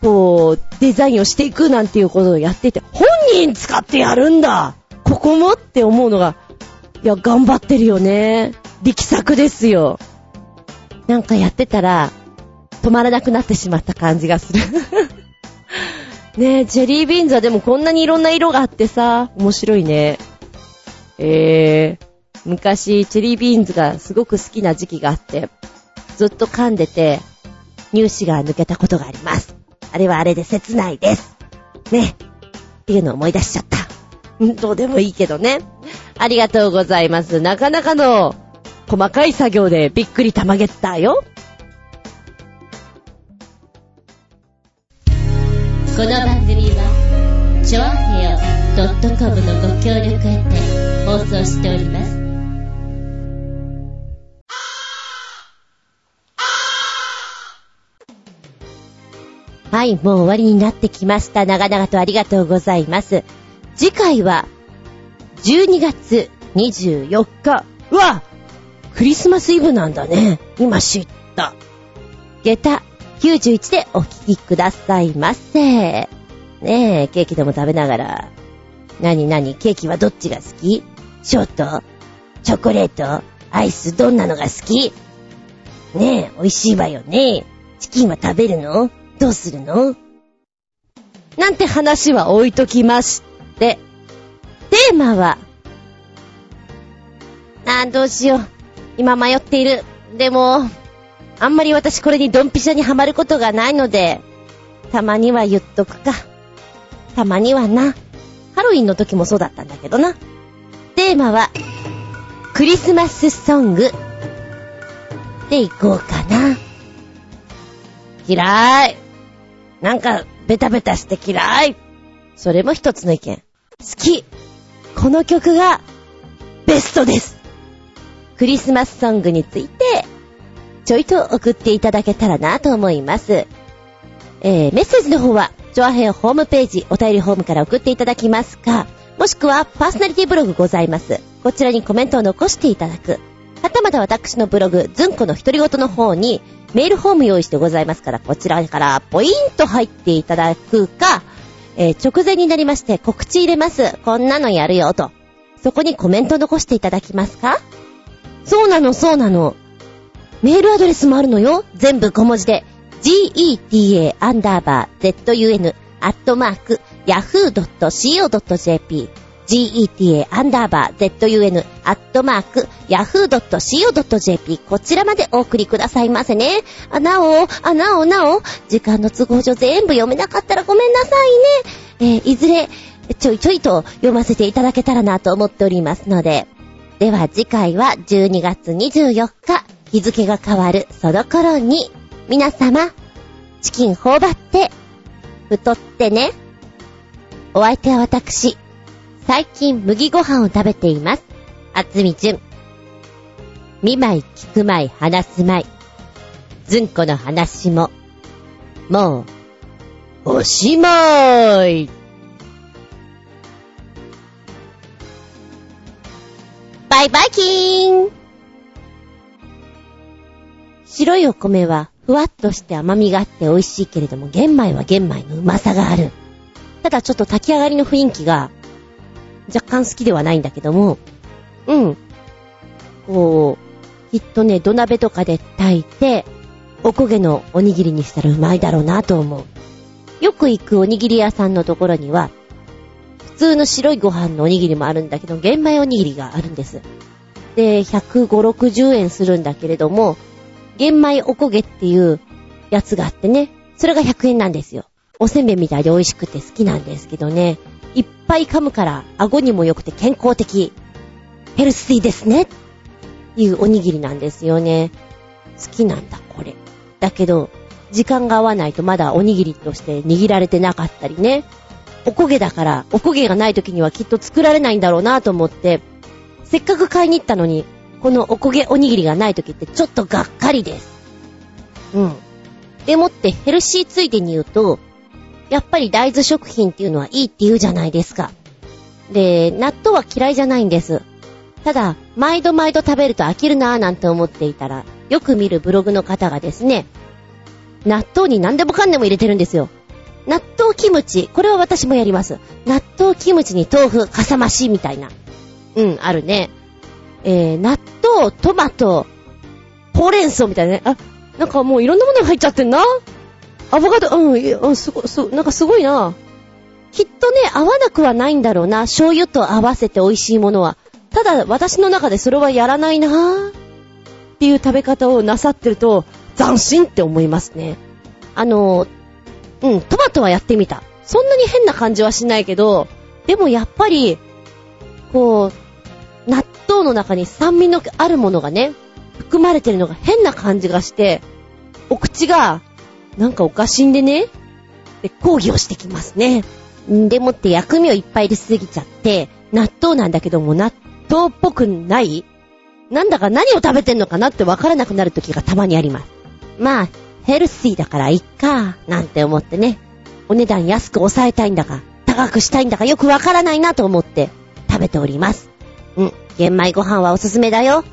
こう、デザインをしていくなんていうことをやってて、本人使ってやるんだここもって思うのが、いや、頑張ってるよね。力作ですよ。なんかやってたら、止まらなくなってしまった感じがする。ねえ、ジェリービーンズはでもこんなにいろんな色があってさ、面白いね。えー、昔、チェリービーンズがすごく好きな時期があって、ずっと噛んでて、乳歯が抜けたことがあります。あれはあれで切ないです。ね。っていうのを思い出しちゃった。どうでもいいけどね。ありがとうございます。なかなかの細かい作業でびっくりたまげったよ。この番組は、ちょあへよ .com のご協力へて放送しております。はい、もう終わりになってきました。長々とありがとうございます。次回は、12月24日。うわクリスマスイブなんだね。今知った。下駄91でお聞きくださいませ。ねえ、ケーキでも食べながら。なになに、ケーキはどっちが好き？ショートチョコレートアイスどんなのが好き？ねえ、美味しいわよね。チキンは食べるの？どうするの？なんて話は置いときまして。テーマは、あーどうしよう。今迷っている。でも、あんまり私これにドンピシャにはまることがないので、たまには言っとくか。たまにはな。ハロウィンの時もそうだったんだけどな。テーマは、クリスマスソング。でいこうかな。嫌い。なんか、ベタベタして嫌い。それも一つの意見。好き。この曲が、ベストです。クリスマスソングについて、ちょいと送っていただけたらなと思います。えー、メッセージの方は、ジョアヘアホームページ、お便りホームから送っていただきますか、もしくは、パーソナリティブログございます。こちらにコメントを残していただく。はたまた私のブログ、ズンコの独り言の方に、メールフォーム用意してございますから、こちらからポインと入っていただくか、えー直前になりまして告知入れます。こんなのやるよ、と。そこにコメント残していただきますか？そうなの、そうなの。メールアドレスもあるのよ。全部小文字で。geta アンダーバー zun アットマーク yahoo.co.jp geta アンダーバー zun アットマーク yahoo.co.jp こちらまでお送りくださいませね。あ、なお、あ、なお、なお、時間の都合上全部読めなかったらごめんなさいね。えーいずれ、ちょいちょいと読ませていただけたらなと思っておりますので。では次回は12月24日、日付が変わるその頃に、皆様、チキン頬張って、太ってね。お相手は私、最近麦ご飯を食べています。あつみじゅん。見舞い聞く舞い話す舞い。ずんこの話も、もう、おしまい。バイバイキーン白いお米はふわっとして甘みがあって美味しいけれども、玄米は玄米のうまさがある。ただちょっと炊き上がりの雰囲気が若干好きではないんだけども、うん。こう、きっとね、土鍋とかで炊いて、おこげのおにぎりにしたらうまいだろうなと思う。よく行くおにぎり屋さんのところには、普通の白いご飯のおにぎりもあるんだけど、玄米おにぎりがあるんです。で、150、60円するんだけれども、玄米おこげっていうやつがあってね、それが100円なんですよ。おせんべいみたいで美味しくて好きなんですけどね、いっぱい噛むから顎にも良くて健康的。ヘルシーですねって。いうおにぎりなんですよね。好きなんだ、これ。だけど、時間が合わないとまだおにぎりとして握られてなかったりね。おこげだから、おこげがない時にはきっと作られないんだろうなと思って、せっかく買いに行ったのに、このおこげおにぎりがない時ってちょっとがっかりです。うん。でもってヘルシーついでに言うと、やっぱり大豆食品っていうのはいいって言うじゃないですか。で、納豆は嫌いじゃないんです。ただ、毎度毎度食べると飽きるなぁなんて思っていたら、よく見るブログの方がですね、納豆に何でもかんでも入れてるんですよ。納豆キムチ、これは私もやります。納豆キムチに豆腐、かさ増しみたいな。うん、あるね。えー、納豆、トマト、ほうれん草みたいなね。あ、なんかもういろんなものが入っちゃってんな。アボカド、うん、いやうん、すご、す、なんかすごいな。きっとね、合わなくはないんだろうな。醤油と合わせて美味しいものは。ただ、私の中でそれはやらないな。っていう食べ方をなさってると、斬新って思いますね。あの、うん、トマトはやってみた。そんなに変な感じはしないけど、でもやっぱり、こう、納豆の中に酸味のあるものがね、含まれてるのが変な感じがして、お口が、なんかおかしいんでね、で、抗議をしてきますね。んでもって薬味をいっぱい入れすぎちゃって、納豆なんだけども納豆っぽくないなんだか何を食べてんのかなってわからなくなる時がたまにあります。まあ、ヘルシーだからいっか、なんて思ってね。お値段安く抑えたいんだか、高くしたいんだかよくわからないなと思って食べております。うん、玄米ご飯はおすすめだよ。